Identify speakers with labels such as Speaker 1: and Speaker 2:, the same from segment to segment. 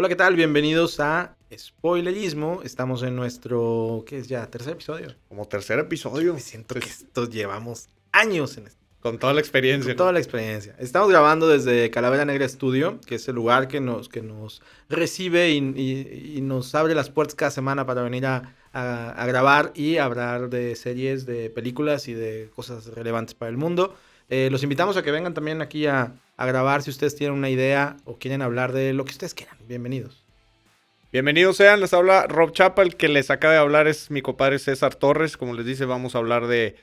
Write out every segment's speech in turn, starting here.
Speaker 1: Hola, ¿qué tal? Bienvenidos a Spoilerismo. Estamos en nuestro, ¿qué es ya? ¿Tercer episodio?
Speaker 2: Como tercer episodio.
Speaker 1: Me siento que estos llevamos años en esto.
Speaker 2: Con toda la experiencia.
Speaker 1: Con toda la experiencia. Estamos grabando desde Calavera Negra Studio, que es el lugar que nos, que nos recibe y, y- y nos abre las puertas cada semana para venir a, a- a grabar y hablar de series, de películas y de cosas relevantes para el mundo. Eh, los invitamos a que vengan también aquí a, a grabar si ustedes tienen una idea o quieren hablar de lo que ustedes quieran. Bienvenidos.
Speaker 2: Bienvenidos sean, les habla Rob Chapa, el que les acaba de hablar es mi compadre César Torres. Como les dice, vamos a hablar de,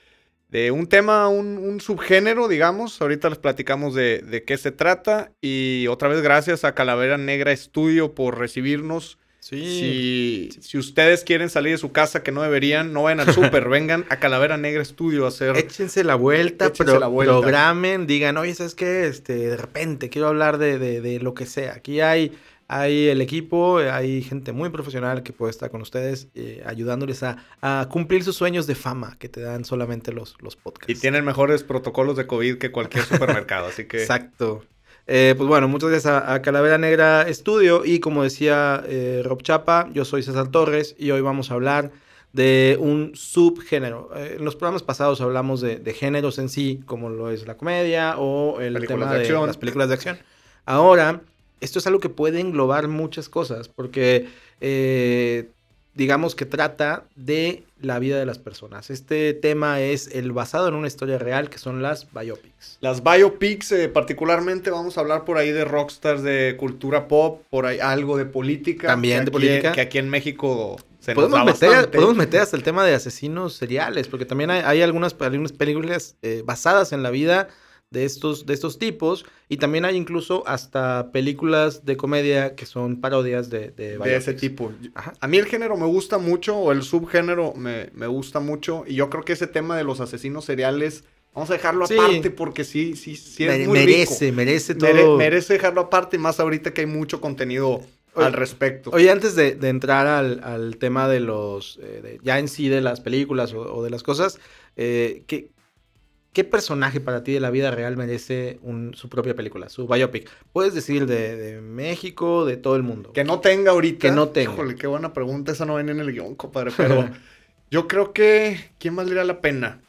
Speaker 2: de un tema, un, un subgénero, digamos. Ahorita les platicamos de, de qué se trata. Y otra vez, gracias a Calavera Negra Estudio por recibirnos. Si, si ustedes quieren salir de su casa, que no deberían, no vayan al súper, vengan a Calavera Negra Estudio a hacer.
Speaker 1: Échense la vuelta,
Speaker 2: Échense
Speaker 1: pro-
Speaker 2: la vuelta.
Speaker 1: programen, digan, oye, ¿sabes qué? Este, de repente quiero hablar de, de- de lo que sea. Aquí hay, hay el equipo, hay gente muy profesional que puede estar con ustedes eh, ayudándoles a, a cumplir sus sueños de fama que te dan solamente los, los podcasts.
Speaker 2: Y tienen mejores protocolos de COVID que cualquier supermercado, así que.
Speaker 1: Exacto. Eh, pues bueno, muchas gracias a, a Calavera Negra Estudio y como decía eh, Rob Chapa, yo soy César Torres y hoy vamos a hablar de un subgénero. Eh, en los programas pasados hablamos de, de géneros en sí, como lo es la comedia o el
Speaker 2: Películas
Speaker 1: tema
Speaker 2: de
Speaker 1: las películas de acción. Ahora, esto es algo que puede englobar muchas cosas porque eh, digamos que trata de la vida de las personas. Este tema es el basado en una historia real que son las biopics.
Speaker 2: Las biopics, eh, particularmente, vamos a hablar por ahí de rockstars de cultura pop, por ahí algo de política.
Speaker 1: También de
Speaker 2: aquí-
Speaker 1: política.
Speaker 2: Que aquí en México se nos
Speaker 1: Podemos
Speaker 2: da
Speaker 1: meter, podemos meter hasta el tema de asesinos seriales, porque también hay, hay algunas, algunas películas eh, basadas en la vida de estos, de estos tipos, y también hay incluso hasta películas de comedia que son parodias de, de,
Speaker 2: de ese tipo.
Speaker 1: Ajá.
Speaker 2: A mí el género me gusta mucho, o el subgénero me, me gusta mucho, y yo creo que ese tema de los asesinos seriales, vamos a dejarlo
Speaker 1: Sí.
Speaker 2: aparte porque sí, sí, sí es
Speaker 1: Mere-
Speaker 2: muy
Speaker 1: merece,
Speaker 2: rico.
Speaker 1: merece todo.
Speaker 2: Mere- merece dejarlo aparte, más ahorita que hay mucho contenido al respecto.
Speaker 1: Oye, antes de, de entrar al, al tema de los, eh, de- ya en sí de las películas o, o de las cosas, eh, ¿qué, ¿qué personaje para ti de la vida real merece un- su propia película, su biopic? Puedes decir de, de México, de todo el mundo.
Speaker 2: Que no tenga ahorita.
Speaker 1: Que no tenga.
Speaker 2: Híjole, qué buena pregunta. Esa no viene en el guion, compadre. Pero yo creo que. ¿Quién valdría la pena?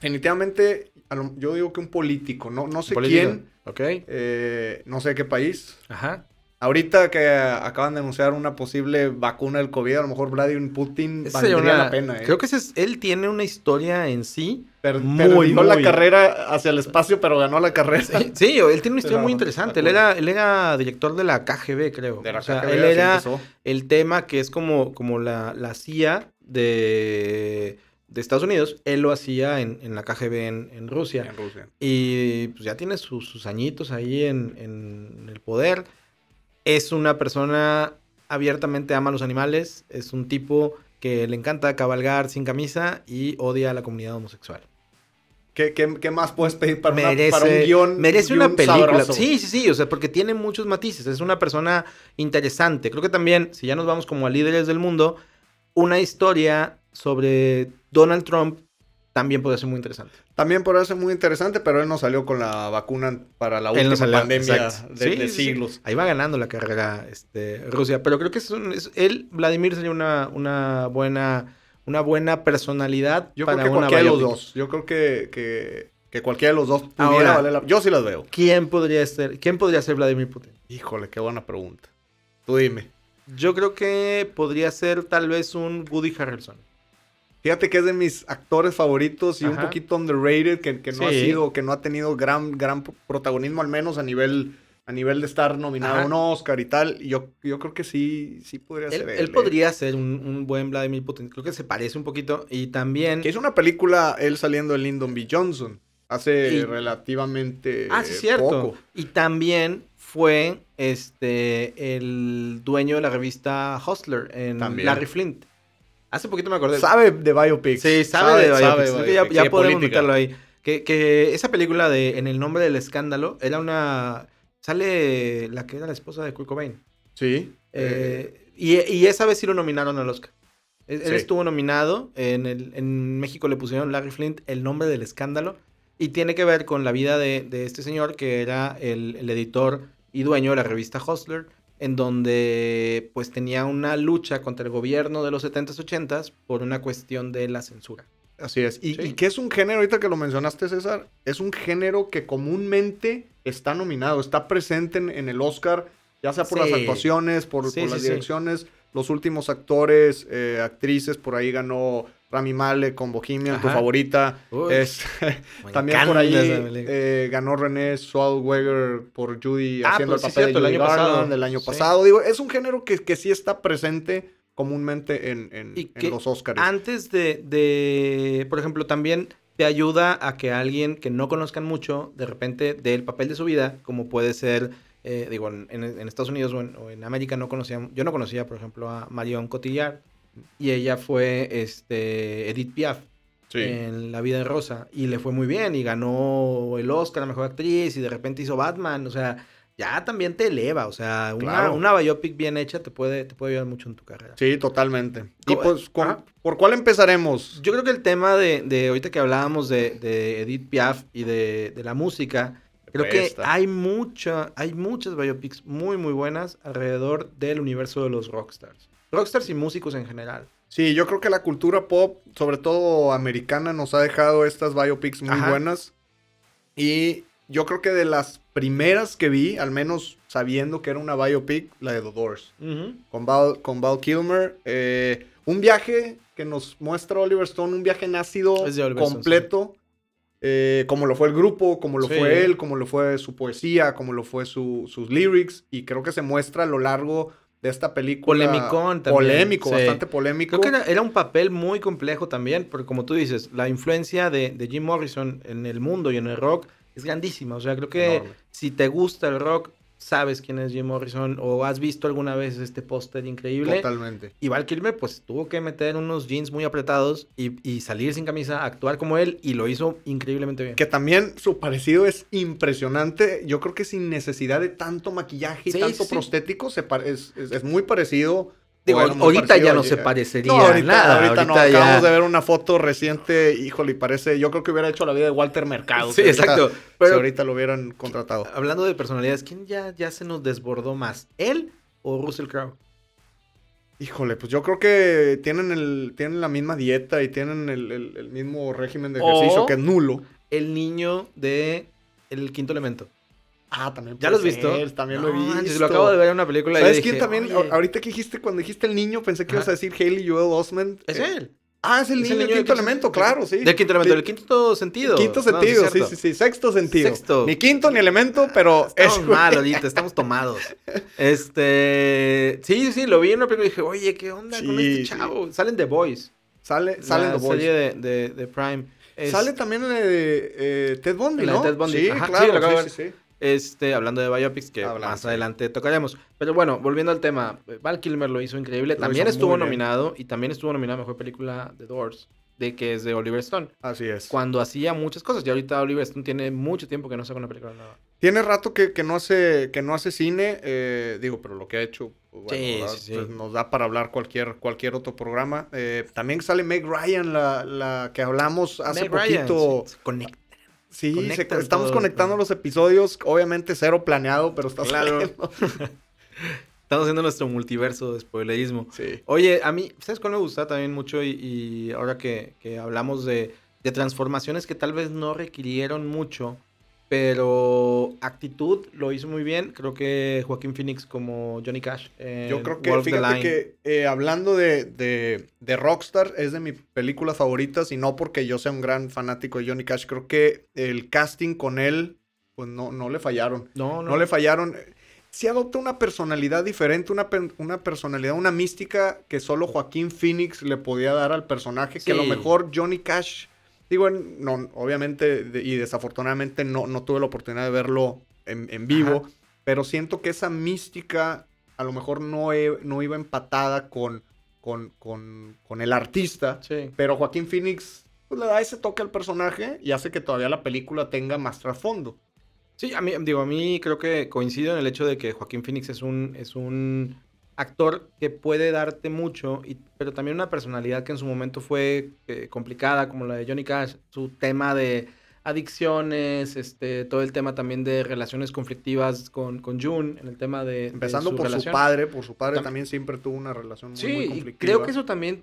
Speaker 2: Definitivamente, lo- yo digo que un político. No, no sé
Speaker 1: Político.
Speaker 2: quién.
Speaker 1: Ok.
Speaker 2: eh, no sé qué país.
Speaker 1: Ajá.
Speaker 2: Ahorita que acaban de anunciar una posible vacuna del COVID, a lo mejor Vladimir Putin valdría
Speaker 1: una-
Speaker 2: la pena. ¿eh?
Speaker 1: Creo que ese es- él tiene una historia en sí.
Speaker 2: Per-
Speaker 1: muy,
Speaker 2: perdió la carrera hacia el espacio, pero ganó la carrera.
Speaker 1: Sí, sí, él tiene una historia
Speaker 2: Pero,
Speaker 1: muy interesante. Él era, él era director de la KGB, creo.
Speaker 2: De la
Speaker 1: o sea,
Speaker 2: KGB,
Speaker 1: él era
Speaker 2: empezó.
Speaker 1: el tema que es como, como la, la CIA de, de Estados Unidos. Él lo hacía en, en la KGB en, en Rusia.
Speaker 2: en Rusia.
Speaker 1: Y pues ya tiene sus, sus añitos ahí en, en el poder. Es una persona abiertamente ama a los animales. Es un tipo que le encanta cabalgar sin camisa y odia a la comunidad homosexual.
Speaker 2: ¿Qué, qué, qué más puedes pedir para, una-
Speaker 1: merece,
Speaker 2: para un guion?
Speaker 1: merece
Speaker 2: guion
Speaker 1: una película.
Speaker 2: sabroso?
Speaker 1: Sí, sí, sí, o sea, porque tiene muchos matices. Es una persona interesante. Creo que también, si ya nos vamos como a líderes del mundo, una historia sobre Donald Trump también puede ser muy interesante.
Speaker 2: También podría ser muy interesante, pero él no salió con la vacuna para la última
Speaker 1: salió,
Speaker 2: pandemia
Speaker 1: exacto.
Speaker 2: de,
Speaker 1: Sí,
Speaker 2: de
Speaker 1: sí, sí.
Speaker 2: siglos.
Speaker 1: Ahí va ganando la carrera este, Rusia, pero creo que es, un- es- él, Vladimir, sería una, una buena una buena personalidad
Speaker 2: Yo
Speaker 1: para
Speaker 2: creo que
Speaker 1: una
Speaker 2: cualquiera de los dos. Yo creo que, que, que cualquiera de los dos pudiera
Speaker 1: Ahora-
Speaker 2: valer la... Yo sí las veo.
Speaker 1: ¿Quién podría ser, quién podría ser Vladimir Putin?
Speaker 2: Híjole, qué buena pregunta. Tú dime.
Speaker 1: Yo creo que podría ser tal vez un Woody Harrelson.
Speaker 2: Fíjate que es de mis actores favoritos y un poquito underrated, que, que no ha sido, que no ha tenido gran, gran protagonismo, al menos a nivel, a nivel de estar nominado
Speaker 1: Ajá.
Speaker 2: a un Oscar y tal. Yo, yo creo que sí, sí podría
Speaker 1: Él,
Speaker 2: ser él.
Speaker 1: él
Speaker 2: ¿eh?
Speaker 1: podría ser un, un buen Vladimir Putin. Creo que se parece un poquito. Y también.
Speaker 2: Que hizo una película él saliendo de Lyndon B. Johnson hace
Speaker 1: Y-
Speaker 2: relativamente
Speaker 1: Ah, sí, cierto.
Speaker 2: poco.
Speaker 1: Y también fue este el dueño de la revista Hustler en
Speaker 2: También.
Speaker 1: Larry Flint. Hace poquito me acordé.
Speaker 2: Sabe de biopics.
Speaker 1: Sí, sabe, de biopics.
Speaker 2: sabe
Speaker 1: ya, ya podemos meterlo ahí. Que, que esa película de En el nombre del escándalo era una. Sale la que era la esposa de Kurt Cobain.
Speaker 2: Sí.
Speaker 1: Eh, y, y esa vez sí lo nominaron al Oscar. Él, él estuvo nominado. En, el, en México le pusieron Larry Flint el nombre del escándalo. Y tiene que ver con la vida de, de este señor que era el, el editor y dueño de la revista Hustler. en donde pues tenía una lucha contra el gobierno de los 70s, 80s por una cuestión de la censura.
Speaker 2: Así es. Y,
Speaker 1: Sí.
Speaker 2: y que es un género, ahorita que lo mencionaste, César, es un género que comúnmente está nominado, está presente en, en el Oscar, ya sea por las actuaciones, por,
Speaker 1: Sí,
Speaker 2: por
Speaker 1: sí,
Speaker 2: las direcciones. Los últimos actores, eh, actrices, por ahí ganó Rami Malek con Bohemian, tu favorita. Es- también por ahí eh, ganó René Zellweger por Judy
Speaker 1: Ah,
Speaker 2: haciendo
Speaker 1: pues
Speaker 2: el papel
Speaker 1: cierto, el
Speaker 2: de Judy
Speaker 1: año pasado.
Speaker 2: El año
Speaker 1: Sí.
Speaker 2: pasado. Digo, es un género que, que sí está presente comúnmente en, en-
Speaker 1: Y
Speaker 2: en
Speaker 1: que
Speaker 2: los Oscars.
Speaker 1: Antes de, de, por ejemplo, también te ayuda a que alguien que no conozcan mucho, de repente, dé el papel de su vida, como puede ser, eh, digo, en, en- en Estados Unidos o en, o en América no conocían, yo no conocía, por ejemplo, a Marion Cotillard, y ella fue este, Edith Piaf
Speaker 2: Sí.
Speaker 1: en La vida de Rosa, y le fue muy bien, y ganó el Oscar a Mejor Actriz, y de repente hizo Batman, o sea, ya también te eleva, o sea, una,
Speaker 2: Claro.
Speaker 1: una biopic bien hecha te puede, te puede ayudar mucho en tu carrera.
Speaker 2: Sí, totalmente. Y pues, ¿con-
Speaker 1: Ajá.
Speaker 2: ¿por cuál empezaremos?
Speaker 1: Yo creo que el tema de, de ahorita que hablábamos de, de Edith Piaf y de, de la música, creo que hay mucha, hay muchas biopics muy muy buenas alrededor del universo de los rockstars. Rockstars y músicos en general.
Speaker 2: Sí, yo creo que la cultura pop, sobre todo americana, nos ha dejado estas biopics muy
Speaker 1: Ajá.
Speaker 2: buenas. Y yo creo que de las primeras que vi, al menos sabiendo que era una biopic, la de The Doors. Con Val, con Val Kilmer. eh, un viaje que nos muestra Oliver Stone, un viaje
Speaker 1: Stone,
Speaker 2: completo. eh, como lo fue el grupo, como lo
Speaker 1: Sí.
Speaker 2: fue él, como lo fue su poesía, como lo fue su- sus lyrics. Y creo que se muestra a lo largo de esta película.
Speaker 1: Polemicón también,
Speaker 2: Polémico,
Speaker 1: sí.
Speaker 2: bastante polémico.
Speaker 1: Creo que era, era un papel muy complejo también, porque como tú dices, la influencia de, de Jim Morrison en el mundo y en el rock es grandísima. O sea, creo que
Speaker 2: Enorme.
Speaker 1: si te gusta el rock, sabes quién es Jim Morrison o has visto alguna vez este póster increíble.
Speaker 2: Totalmente.
Speaker 1: Y Val Kilmer, pues tuvo que meter unos jeans muy apretados y, y salir sin camisa, actuar como él, y lo hizo increíblemente bien.
Speaker 2: Que también su parecido es impresionante. Yo creo que sin necesidad de tanto maquillaje y
Speaker 1: Sí,
Speaker 2: tanto
Speaker 1: sí,
Speaker 2: prostético, se pare- es, es- es muy parecido.
Speaker 1: Digo, ahorita ya no se parecería
Speaker 2: No, ahorita,
Speaker 1: nada.
Speaker 2: ahorita no.
Speaker 1: ahorita ya-
Speaker 2: Acabamos de ver una foto reciente. Híjole, y parece. Yo creo que hubiera hecho la vida de Walter Mercado.
Speaker 1: Sí,
Speaker 2: si ahorita-
Speaker 1: exacto.
Speaker 2: si
Speaker 1: Pero
Speaker 2: ahorita lo hubieran contratado.
Speaker 1: hablando de personalidades, ¿quién ya, ya se nos desbordó más? ¿Él o Russell Crowe?
Speaker 2: Híjole, pues yo creo que tienen, el, tienen la misma dieta y tienen el, el- el mismo régimen de
Speaker 1: O-
Speaker 2: ejercicio que es nulo.
Speaker 1: El niño de El Quinto Elemento.
Speaker 2: Ah, también.
Speaker 1: ¿Ya lo has visto?
Speaker 2: También
Speaker 1: No
Speaker 2: lo he visto.
Speaker 1: manches, lo acabo de ver en una película y
Speaker 2: ¿Sabes
Speaker 1: dije,
Speaker 2: quién también?
Speaker 1: "Oye,
Speaker 2: Ahorita que dijiste, cuando dijiste el niño, pensé que ibas a decir Haley Joel Osment.
Speaker 1: Es
Speaker 2: Eh,
Speaker 1: él.
Speaker 2: Ah, es el
Speaker 1: Es
Speaker 2: niño, del quinto elemento, claro, sí.
Speaker 1: Del quinto elemento, del quinto sentido.
Speaker 2: Quinto
Speaker 1: No, sí es
Speaker 2: sentido, sí, sí, sí, Sexto sentido.
Speaker 1: Sexto.
Speaker 2: Ni quinto ni elemento, pero
Speaker 1: Estamos
Speaker 2: es
Speaker 1: mal ahorita, estamos tomados. Este. Sí, sí, lo vi en una película y dije, oye, ¿qué onda con este
Speaker 2: sí.
Speaker 1: chavo? Salen The Boys.
Speaker 2: Sale, sale
Speaker 1: la
Speaker 2: The Boys.
Speaker 1: serie de, de, de Prime. Es-
Speaker 2: Sale también de eh, Ted Bundy,
Speaker 1: La de
Speaker 2: ¿no?
Speaker 1: Ted Bundy.
Speaker 2: Sí,
Speaker 1: Ajá, sí,
Speaker 2: claro,
Speaker 1: lo acabo
Speaker 2: sí,
Speaker 1: de
Speaker 2: sí, sí.
Speaker 1: Este, hablando de biopics, que
Speaker 2: Hablando,
Speaker 1: más adelante tocaremos. Pero bueno, volviendo al tema, Val Kilmer lo hizo increíble.
Speaker 2: Lo
Speaker 1: también
Speaker 2: hizo
Speaker 1: estuvo
Speaker 2: muy bien.
Speaker 1: nominado y también estuvo nominado a Mejor Película The Doors, de que es de Oliver Stone.
Speaker 2: Así es.
Speaker 1: Cuando hacía muchas cosas. Y ahorita Oliver Stone tiene mucho tiempo que no saca una película nueva.
Speaker 2: Tiene rato que, que no hace que no hace cine, eh, digo, pero lo que ha hecho bueno,
Speaker 1: Sí,
Speaker 2: da-
Speaker 1: sí, sí.
Speaker 2: pues, nos da para hablar cualquier, cualquier otro programa. Eh, también sale Meg Ryan, la, la que hablamos hace
Speaker 1: Meg Ryan,
Speaker 2: poquito.
Speaker 1: conecta.
Speaker 2: Sí, se- estamos
Speaker 1: todo,
Speaker 2: conectando
Speaker 1: ¿no?
Speaker 2: los episodios, obviamente cero planeado, pero está
Speaker 1: Claro. Estamos haciendo nuestro multiverso de spoilerismo.
Speaker 2: Sí.
Speaker 1: Oye, a mí, ¿sabes cuál me gusta también mucho? Y, y ahora que, que hablamos de, de transformaciones que tal vez no requirieron mucho, pero actitud lo hizo muy bien. Creo que Joaquín Phoenix como Johnny Cash.
Speaker 2: Yo creo que, fíjate que eh, hablando de, de, de Rockstar, es de mis películas favoritas y no porque yo sea un gran fanático de Johnny Cash, creo que el casting con él, pues no, no le fallaron.
Speaker 1: No, no.
Speaker 2: No le fallaron. Sí adopta una personalidad diferente, una, una personalidad, una mística que solo Joaquín Phoenix le podía dar al personaje, que a lo mejor Johnny Cash, digo, no, obviamente de- y desafortunadamente no, no tuve la oportunidad de verlo en, en vivo,
Speaker 1: Ajá.
Speaker 2: pero siento que esa mística a lo mejor no, no iba empatada con, con, con, con el artista,
Speaker 1: Sí.
Speaker 2: pero Joaquín Phoenix pues, le da ese toque al personaje y hace que todavía la película tenga más trasfondo.
Speaker 1: Sí, a mí, digo, a mí creo que coincido en el hecho de que Joaquín Phoenix es un, es un actor que puede darte mucho, y, pero también una personalidad que en su momento fue eh, complicada, como la de Johnny Cash, su tema de adicciones, este, todo el tema también de relaciones conflictivas con, con June, en el tema de...
Speaker 2: Empezando
Speaker 1: de
Speaker 2: por
Speaker 1: relación.
Speaker 2: su padre, por su padre
Speaker 1: Tam-
Speaker 2: también siempre tuvo una relación muy,
Speaker 1: Sí,
Speaker 2: muy conflictiva.
Speaker 1: creo que eso también,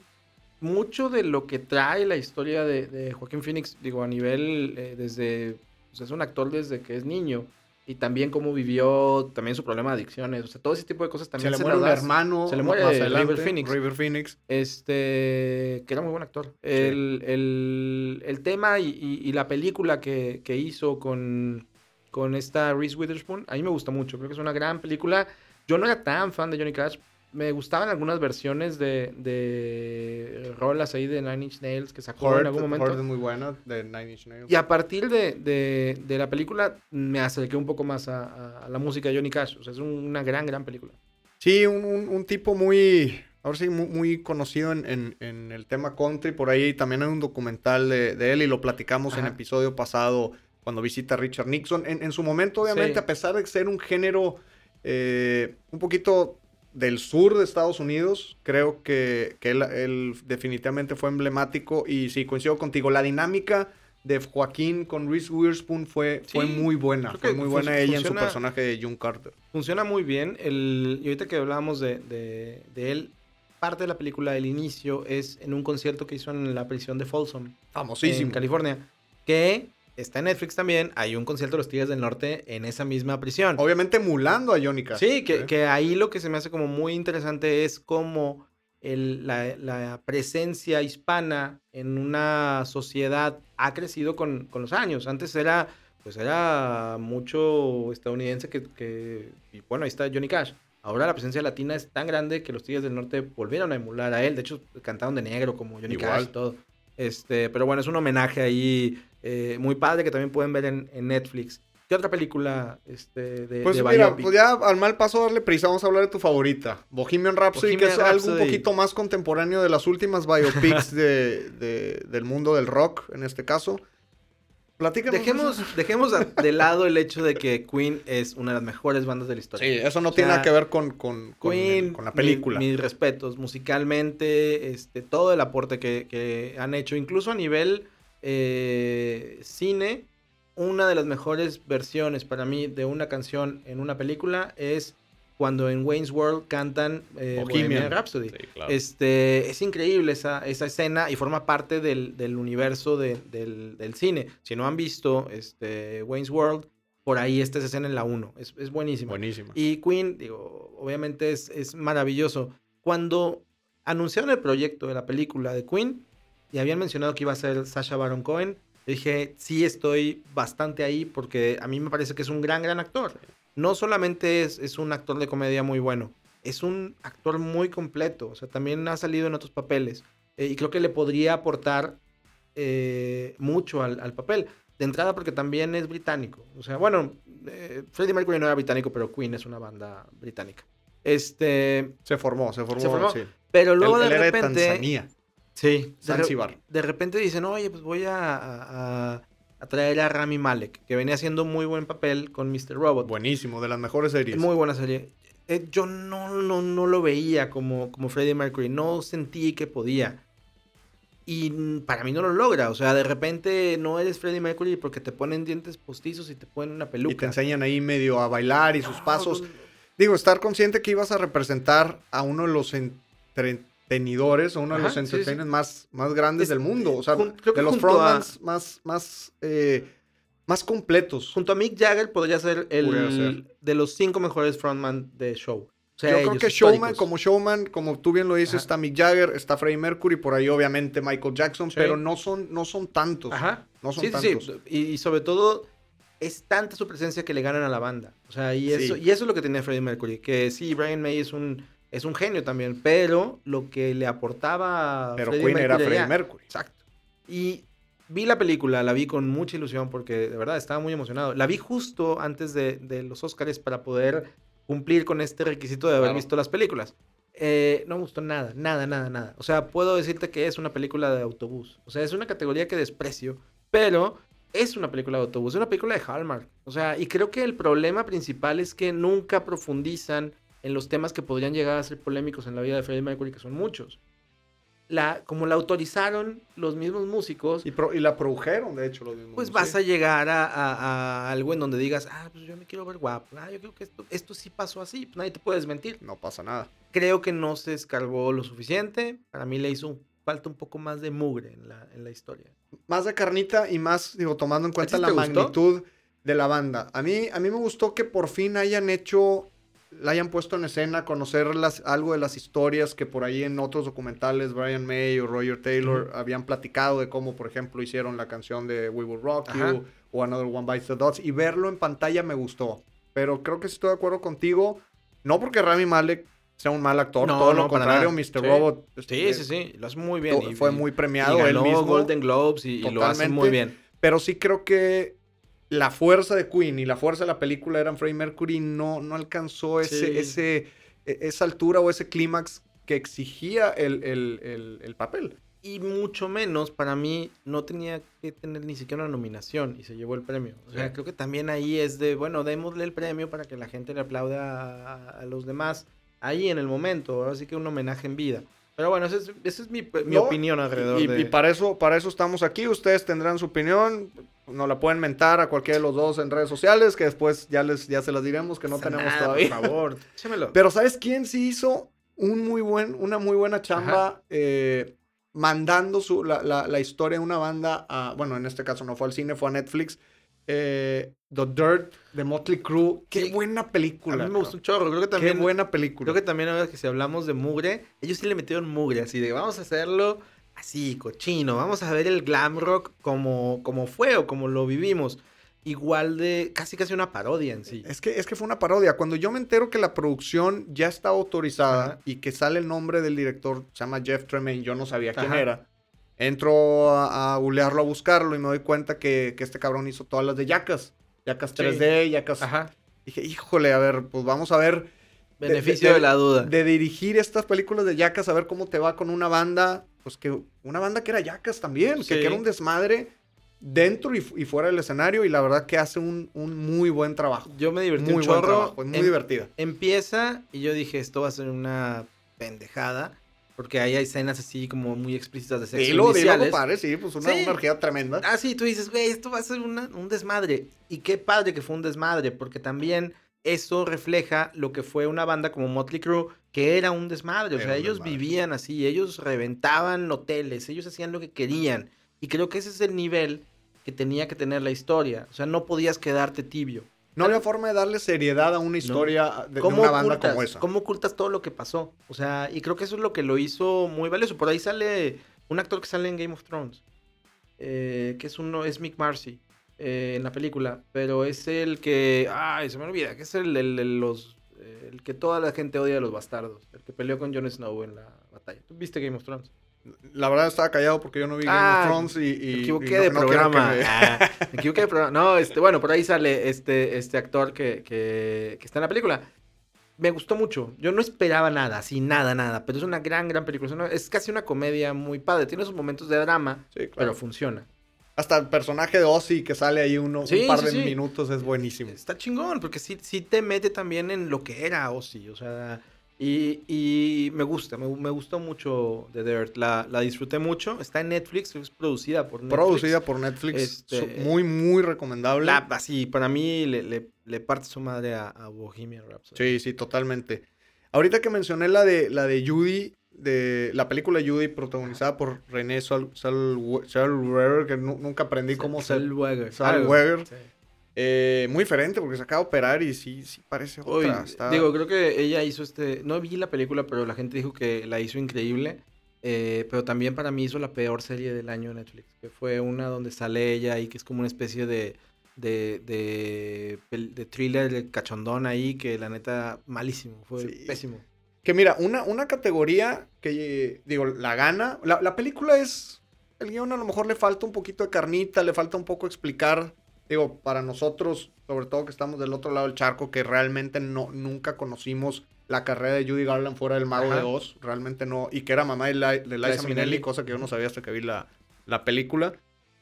Speaker 1: mucho de lo que trae la historia de, de Joaquín Phoenix, digo, a nivel, eh, desde, pues, es un actor desde que es niño, y también cómo vivió, también su problema de adicciones, o sea, todo ese tipo de cosas
Speaker 2: se
Speaker 1: también
Speaker 2: le
Speaker 1: se
Speaker 2: muere un hermano
Speaker 1: se le muere
Speaker 2: más
Speaker 1: River Phoenix.
Speaker 2: River Phoenix.
Speaker 1: Este, que era muy buen actor. El, el- el tema y, y- y la película que, que hizo con, con esta Reese Witherspoon, a mí me gusta mucho. Creo que es una gran película. Yo no era tan fan de Johnny Cash. Me gustaban algunas versiones de, de rolas ahí de Nine Inch Nails que sacó
Speaker 2: Hurt,
Speaker 1: en algún momento.
Speaker 2: Hurt es muy de Nine Inch Nails.
Speaker 1: Y a partir de, de- de la película me acerqué un poco más a, la música de Johnny Cash. O sea, es un- una gran, gran película.
Speaker 2: Sí, un, un- un tipo muy, ahora sí, muy, muy conocido en, en- en el tema country. Por ahí también hay un documental de, de él y lo platicamos en
Speaker 1: Ajá.
Speaker 2: episodio pasado cuando visita a Richard Nixon. En, en su momento, obviamente,
Speaker 1: Sí.
Speaker 2: a pesar de ser un género eh, un poquito del sur de Estados Unidos, creo que, que él, él definitivamente fue emblemático y sí, coincido contigo. La dinámica de Joaquín con Reese Witherspoon fue, fue muy buena. Fue muy buena ella en su personaje de June Carter.
Speaker 1: Funciona muy bien. El, y ahorita que hablábamos de, de- de él, parte de la película, el inicio, es en un concierto que hizo en la prisión de Folsom,
Speaker 2: Famosísimo.
Speaker 1: en California, que está en Netflix también. Hay un concierto de los Tigres del Norte en esa misma prisión.
Speaker 2: Obviamente emulando a Johnny Cash.
Speaker 1: Sí, que,
Speaker 2: ¿eh?
Speaker 1: que ahí lo que se me hace como muy interesante es cómo el- la, la presencia hispana en una sociedad ha crecido con, con los años. Antes era, pues era mucho estadounidense que, que- y bueno, ahí está Johnny Cash. Ahora la presencia latina es tan grande que los Tigres del Norte volvieron a emular a él. De hecho, cantaron de negro como Johnny
Speaker 2: Igual.
Speaker 1: Cash y todo. Este, pero bueno, es un homenaje ahí eh, muy padre que también pueden ver en, en Netflix. ¿Qué otra película este, de,
Speaker 2: Pues
Speaker 1: de
Speaker 2: mira, pues ya al mal paso darle prisa, vamos a hablar de tu favorita. Bohemian Rhapsody, que es algo un poquito más contemporáneo de las últimas biopics de, de- del mundo del rock, en este caso. Platícanos.
Speaker 1: Dejemos, dejemos de lado el hecho de que Queen es una de las mejores bandas de la
Speaker 2: Sí,
Speaker 1: historia.
Speaker 2: eso no
Speaker 1: O
Speaker 2: tiene nada que ver con, con, con,
Speaker 1: Queen,
Speaker 2: con la
Speaker 1: mi-
Speaker 2: película.
Speaker 1: mis respetos, musicalmente, este, todo el aporte que, que han hecho, incluso a nivel eh, cine, una de las mejores versiones para mí de una canción en una película es cuando en Wayne's World cantan eh,
Speaker 2: Bohemian.
Speaker 1: Rhapsody.
Speaker 2: Sí, claro.
Speaker 1: Este, es increíble esa, esa escena y forma parte del, del universo de- del, del cine. Si no han visto este, Wayne's World, por ahí está esa escena en la 1. Es, es buenísima.
Speaker 2: Buenísimo.
Speaker 1: Y Queen, digo, obviamente es, es maravilloso. Cuando anunciaron el proyecto de la película de Queen y habían mencionado que iba a ser Sasha Baron Cohen, yo dije, sí estoy bastante ahí porque a mí me parece que es un gran, gran actor. No solamente es, es un actor de comedia muy bueno, es un actor muy completo. O sea, también ha salido en otros papeles. eh, y creo que le podría aportar eh, mucho al, al papel. De entrada porque también es británico. O sea, bueno, eh, Freddie Mercury no era británico, pero Queen es una banda británica. Este,
Speaker 2: Se formó, se formó.
Speaker 1: Se formó.
Speaker 2: sí.
Speaker 1: pero luego
Speaker 2: era de
Speaker 1: repente...
Speaker 2: Tanzania.
Speaker 1: Sí, de, re- de repente dicen, oye, pues voy a, a- a- traer a Rami Malek, que venía haciendo muy buen papel con Mr. Robot.
Speaker 2: Buenísimo, de las mejores series.
Speaker 1: Muy buena serie. Eh, yo no, no, no lo veía como, como Freddie Mercury, no sentí que podía. Y para mí no lo logra, o sea, de repente no eres Freddie Mercury porque te ponen dientes postizos y te ponen una peluca.
Speaker 2: y te enseñan ahí medio a bailar y sus
Speaker 1: No,
Speaker 2: pasos. Digo, estar consciente que ibas a representar a uno de los entretenidores o uno de los
Speaker 1: sí, sí.
Speaker 2: entertainers más, más grandes
Speaker 1: Es-
Speaker 2: del mundo. O sea,
Speaker 1: jun- creo que
Speaker 2: de los
Speaker 1: a-
Speaker 2: frontmans más, más, eh, más completos.
Speaker 1: Junto a Mick Jagger podría ser el
Speaker 2: ser.
Speaker 1: de los cinco mejores frontman de show. O sea,
Speaker 2: Yo creo que showman, como showman, como tú bien lo dices,
Speaker 1: Ajá.
Speaker 2: está Mick Jagger, está Freddie Mercury, por ahí obviamente Michael Jackson,
Speaker 1: Sí.
Speaker 2: pero no son, no son tantos.
Speaker 1: Ajá.
Speaker 2: No son tantos.
Speaker 1: sí. Y, y sobre todo, es tanta su presencia que le ganan a la banda. O sea, y eso,
Speaker 2: Sí.
Speaker 1: y eso es lo que tenía Freddie Mercury. Que sí, Brian May es un, es un genio también, pero lo que le aportaba a
Speaker 2: Pero
Speaker 1: Freddie
Speaker 2: Queen era Freddie Mercury.
Speaker 1: Exacto. Y vi la película, la vi con mucha ilusión porque de verdad estaba muy emocionado. La vi justo antes de, de los Oscars para poder cumplir con este requisito de haber
Speaker 2: Claro.
Speaker 1: visto las películas. Eh, no me gustó nada, nada, nada, nada. O sea, puedo decirte que es una película de autobús. O sea, es una categoría que desprecio, pero es una película de autobús, es una película de Hallmark. O sea, y creo que el problema principal es que nunca profundizan en los temas que podrían llegar a ser polémicos en la vida de Freddie Mercury, que son muchos. la, como la autorizaron los mismos músicos,
Speaker 2: Y, pro- y la produjeron, de hecho, los mismos.
Speaker 1: pues vas a llegar a, a- a algo en donde digas, ah, pues yo me quiero ver guapo, ah, yo creo que esto, esto sí pasó así, pues nadie te puede desmentir.
Speaker 2: No pasa nada.
Speaker 1: Creo que no se escarbó lo suficiente, para mí le hizo falta un poco más de mugre en la, en la historia.
Speaker 2: Más de carnita y más, digo, tomando en cuenta la
Speaker 1: gustó?
Speaker 2: magnitud de la banda. A mí, a mí me gustó que por fin hayan hecho, la hayan puesto en escena, conocer las, algo de las historias que por ahí en otros documentales, Brian May o Roger Taylor habían platicado de cómo, por ejemplo, hicieron la canción de We Will Rock
Speaker 1: Ajá.
Speaker 2: You o Another One Bites the Dust. Y verlo en pantalla me gustó. Pero creo que estoy de acuerdo contigo. No porque Rami Malek sea un mal actor,
Speaker 1: No,
Speaker 2: todo
Speaker 1: no,
Speaker 2: lo contrario. Mr.
Speaker 1: Sí.
Speaker 2: Robot.
Speaker 1: Sí,
Speaker 2: este,
Speaker 1: sí, sí, lo hace muy bien. y-
Speaker 2: fue
Speaker 1: y-
Speaker 2: muy
Speaker 1: y
Speaker 2: premiado
Speaker 1: ganó
Speaker 2: él mismo.
Speaker 1: Golden Globes y, y lo hace muy bien.
Speaker 2: Pero sí creo que la fuerza de Queen y la fuerza de la película eran Freddie Mercury no, no alcanzó ese,
Speaker 1: Sí.
Speaker 2: ese, e- esa altura o ese clímax que exigía el, el- el- el papel.
Speaker 1: Y mucho menos, para mí, no tenía que tener ni siquiera una nominación y se llevó el premio. O sea,
Speaker 2: Sí.
Speaker 1: creo que también ahí es de, bueno, démosle el premio para que la gente le aplauda a, a los demás ahí en el momento. Así que un homenaje en vida. Pero bueno, esa es, esa es mi, mi
Speaker 2: No,
Speaker 1: opinión alrededor
Speaker 2: Y,
Speaker 1: de...
Speaker 2: y para, eso, para eso estamos aquí. Ustedes tendrán su opinión. Nos la pueden mentar a cualquiera de los dos en redes sociales, que después ya, les, ya se las diremos, que no tenemos
Speaker 1: nada,
Speaker 2: todavía.
Speaker 1: Por favor, échamelo.
Speaker 2: Pero ¿sabes quién sí hizo un muy buen, una muy buena chamba eh, mandando su, la, la- la historia de una banda a, bueno, en este caso no fue al cine, fue a Netflix. eh, The Dirt de Motley Crue. Qué
Speaker 1: Sí.
Speaker 2: buena
Speaker 1: a
Speaker 2: película.
Speaker 1: mí me gustó un chorro. Creo que también...
Speaker 2: Qué buena película.
Speaker 1: Creo que también ahora que si hablamos de mugre, ellos sí le metieron mugre, así de vamos a hacerlo así, cochino, vamos a ver el glam rock como, como fue o como lo vivimos. Igual de casi casi una parodia en sí.
Speaker 2: Es que, es que fue una parodia. Cuando yo me entero que la producción ya estaba autorizada
Speaker 1: Ajá.
Speaker 2: y que sale el nombre del director, se llama Jeff Tremaine, yo no sabía quién era. Entro a, a googlearlo, a buscarlo y me doy cuenta que, que este cabrón hizo todas las de Yacas. Yacas
Speaker 1: Sí.
Speaker 2: 3D, Yacas...
Speaker 1: Ajá.
Speaker 2: Dije, híjole, a ver, pues vamos a ver
Speaker 1: Beneficio de, la duda.
Speaker 2: de dirigir estas películas de Yacas, a ver cómo te va con una banda, pues que una banda que era Yacas también, que-
Speaker 1: Sí.
Speaker 2: que, era un desmadre dentro y, fu- y fuera del escenario y la verdad que hace un, un muy buen trabajo.
Speaker 1: Yo me divertí
Speaker 2: Muy
Speaker 1: un
Speaker 2: buen
Speaker 1: chorro.
Speaker 2: trabajo, es muy
Speaker 1: Em-
Speaker 2: divertida.
Speaker 1: Empieza y yo dije, esto va a ser una pendejada. Porque ahí hay escenas así como muy explícitas de sexo
Speaker 2: Dilo, dilo,
Speaker 1: iniciales.
Speaker 2: compadre, sí, pues una
Speaker 1: Sí.
Speaker 2: energía tremenda.
Speaker 1: Ah, sí, tú dices, güey, esto va a ser una- un desmadre. Y qué padre que fue un desmadre, porque también eso refleja lo que fue una banda como Motley Crue, que era un desmadre. O sea, ellos
Speaker 2: desmadre.
Speaker 1: vivían así, ellos reventaban hoteles, ellos hacían lo que querían. Y creo que ese es el nivel que tenía que tener la historia. O sea, no podías quedarte tibio.
Speaker 2: No había forma de darle seriedad a una historia de, de
Speaker 1: ¿Cómo
Speaker 2: una banda
Speaker 1: ocultas,
Speaker 2: como esa.
Speaker 1: ¿Cómo ocultas todo lo que pasó? O sea, y creo que eso es lo que lo hizo muy valioso. Por ahí sale un actor que sale en Game of Thrones, eh, que es uno, es Mick Marcy eh, en la película, pero es el que, ay, se me olvida, que es el, el- el- los, eh, el que toda la gente odia a los bastardos, el que peleó con Jon Snow en la batalla. ¿Tú viste Game of Thrones?
Speaker 2: La verdad estaba callado porque yo no vi Game
Speaker 1: Ah,
Speaker 2: of Thrones y, y-
Speaker 1: Me
Speaker 2: y
Speaker 1: equivoqué
Speaker 2: no-
Speaker 1: de
Speaker 2: no
Speaker 1: programa.
Speaker 2: me-
Speaker 1: Ah, me equivoqué de programa. No, este, bueno, por ahí sale este, este actor que, que, que está en la película. Me gustó mucho. Yo no esperaba nada, así, nada, nada. Pero es una gran, gran película. Es, casi una comedia muy padre. Tiene sus momentos de drama,
Speaker 2: Sí, claro.
Speaker 1: pero funciona.
Speaker 2: Hasta el personaje de Ozzy que sale ahí uno,
Speaker 1: Sí,
Speaker 2: un par
Speaker 1: sí,
Speaker 2: de minutos es buenísimo.
Speaker 1: Está chingón, porque sí, sí te mete también en lo que era Ozzy. O sea, y, y me gusta, me, me gustó mucho The Dirt. La, la disfruté mucho. Está en Netflix, es producida por Netflix.
Speaker 2: Producida por Netflix.
Speaker 1: Este-
Speaker 2: muy, muy recomendable.
Speaker 1: La, así, para mí le, le, le parte su madre a, a Bohemian Rhapsody.
Speaker 2: Sí, sí, totalmente. Ahorita que mencioné la de la de Judy, de la película Judy protagonizada por René Sol, Sol- Zellweger, que nu- nunca aprendí cómo se...
Speaker 1: Zellweger. Sí.
Speaker 2: Eh, muy diferente porque se acaba de operar y sí, sí parece
Speaker 1: Uy,
Speaker 2: otra. está-
Speaker 1: Digo, creo que ella hizo este. No vi la película, pero la gente dijo que la hizo increíble. eh, pero también para mí hizo la peor serie del año en Netflix. Que fue una donde sale ella y que es como una especie de. De, de, de thriller de cachondón ahí que la neta malísimo, fue
Speaker 2: Sí.
Speaker 1: pésimo.
Speaker 2: Que mira, una, una categoría que, digo, la gana. La, la película es. El guion a lo mejor le falta un poquito de carnita, le falta un poco explicar. Digo, para nosotros, sobre todo que estamos del otro lado del charco, que realmente no, nunca conocimos la carrera de Judy Garland fuera del Mago
Speaker 1: Ajá.
Speaker 2: de Oz. Realmente no. Y que era mamá de, Li- de Liza
Speaker 1: Liza
Speaker 2: Minnelli,
Speaker 1: Minnelli.
Speaker 2: cosa que yo no sabía hasta que vi la, la película.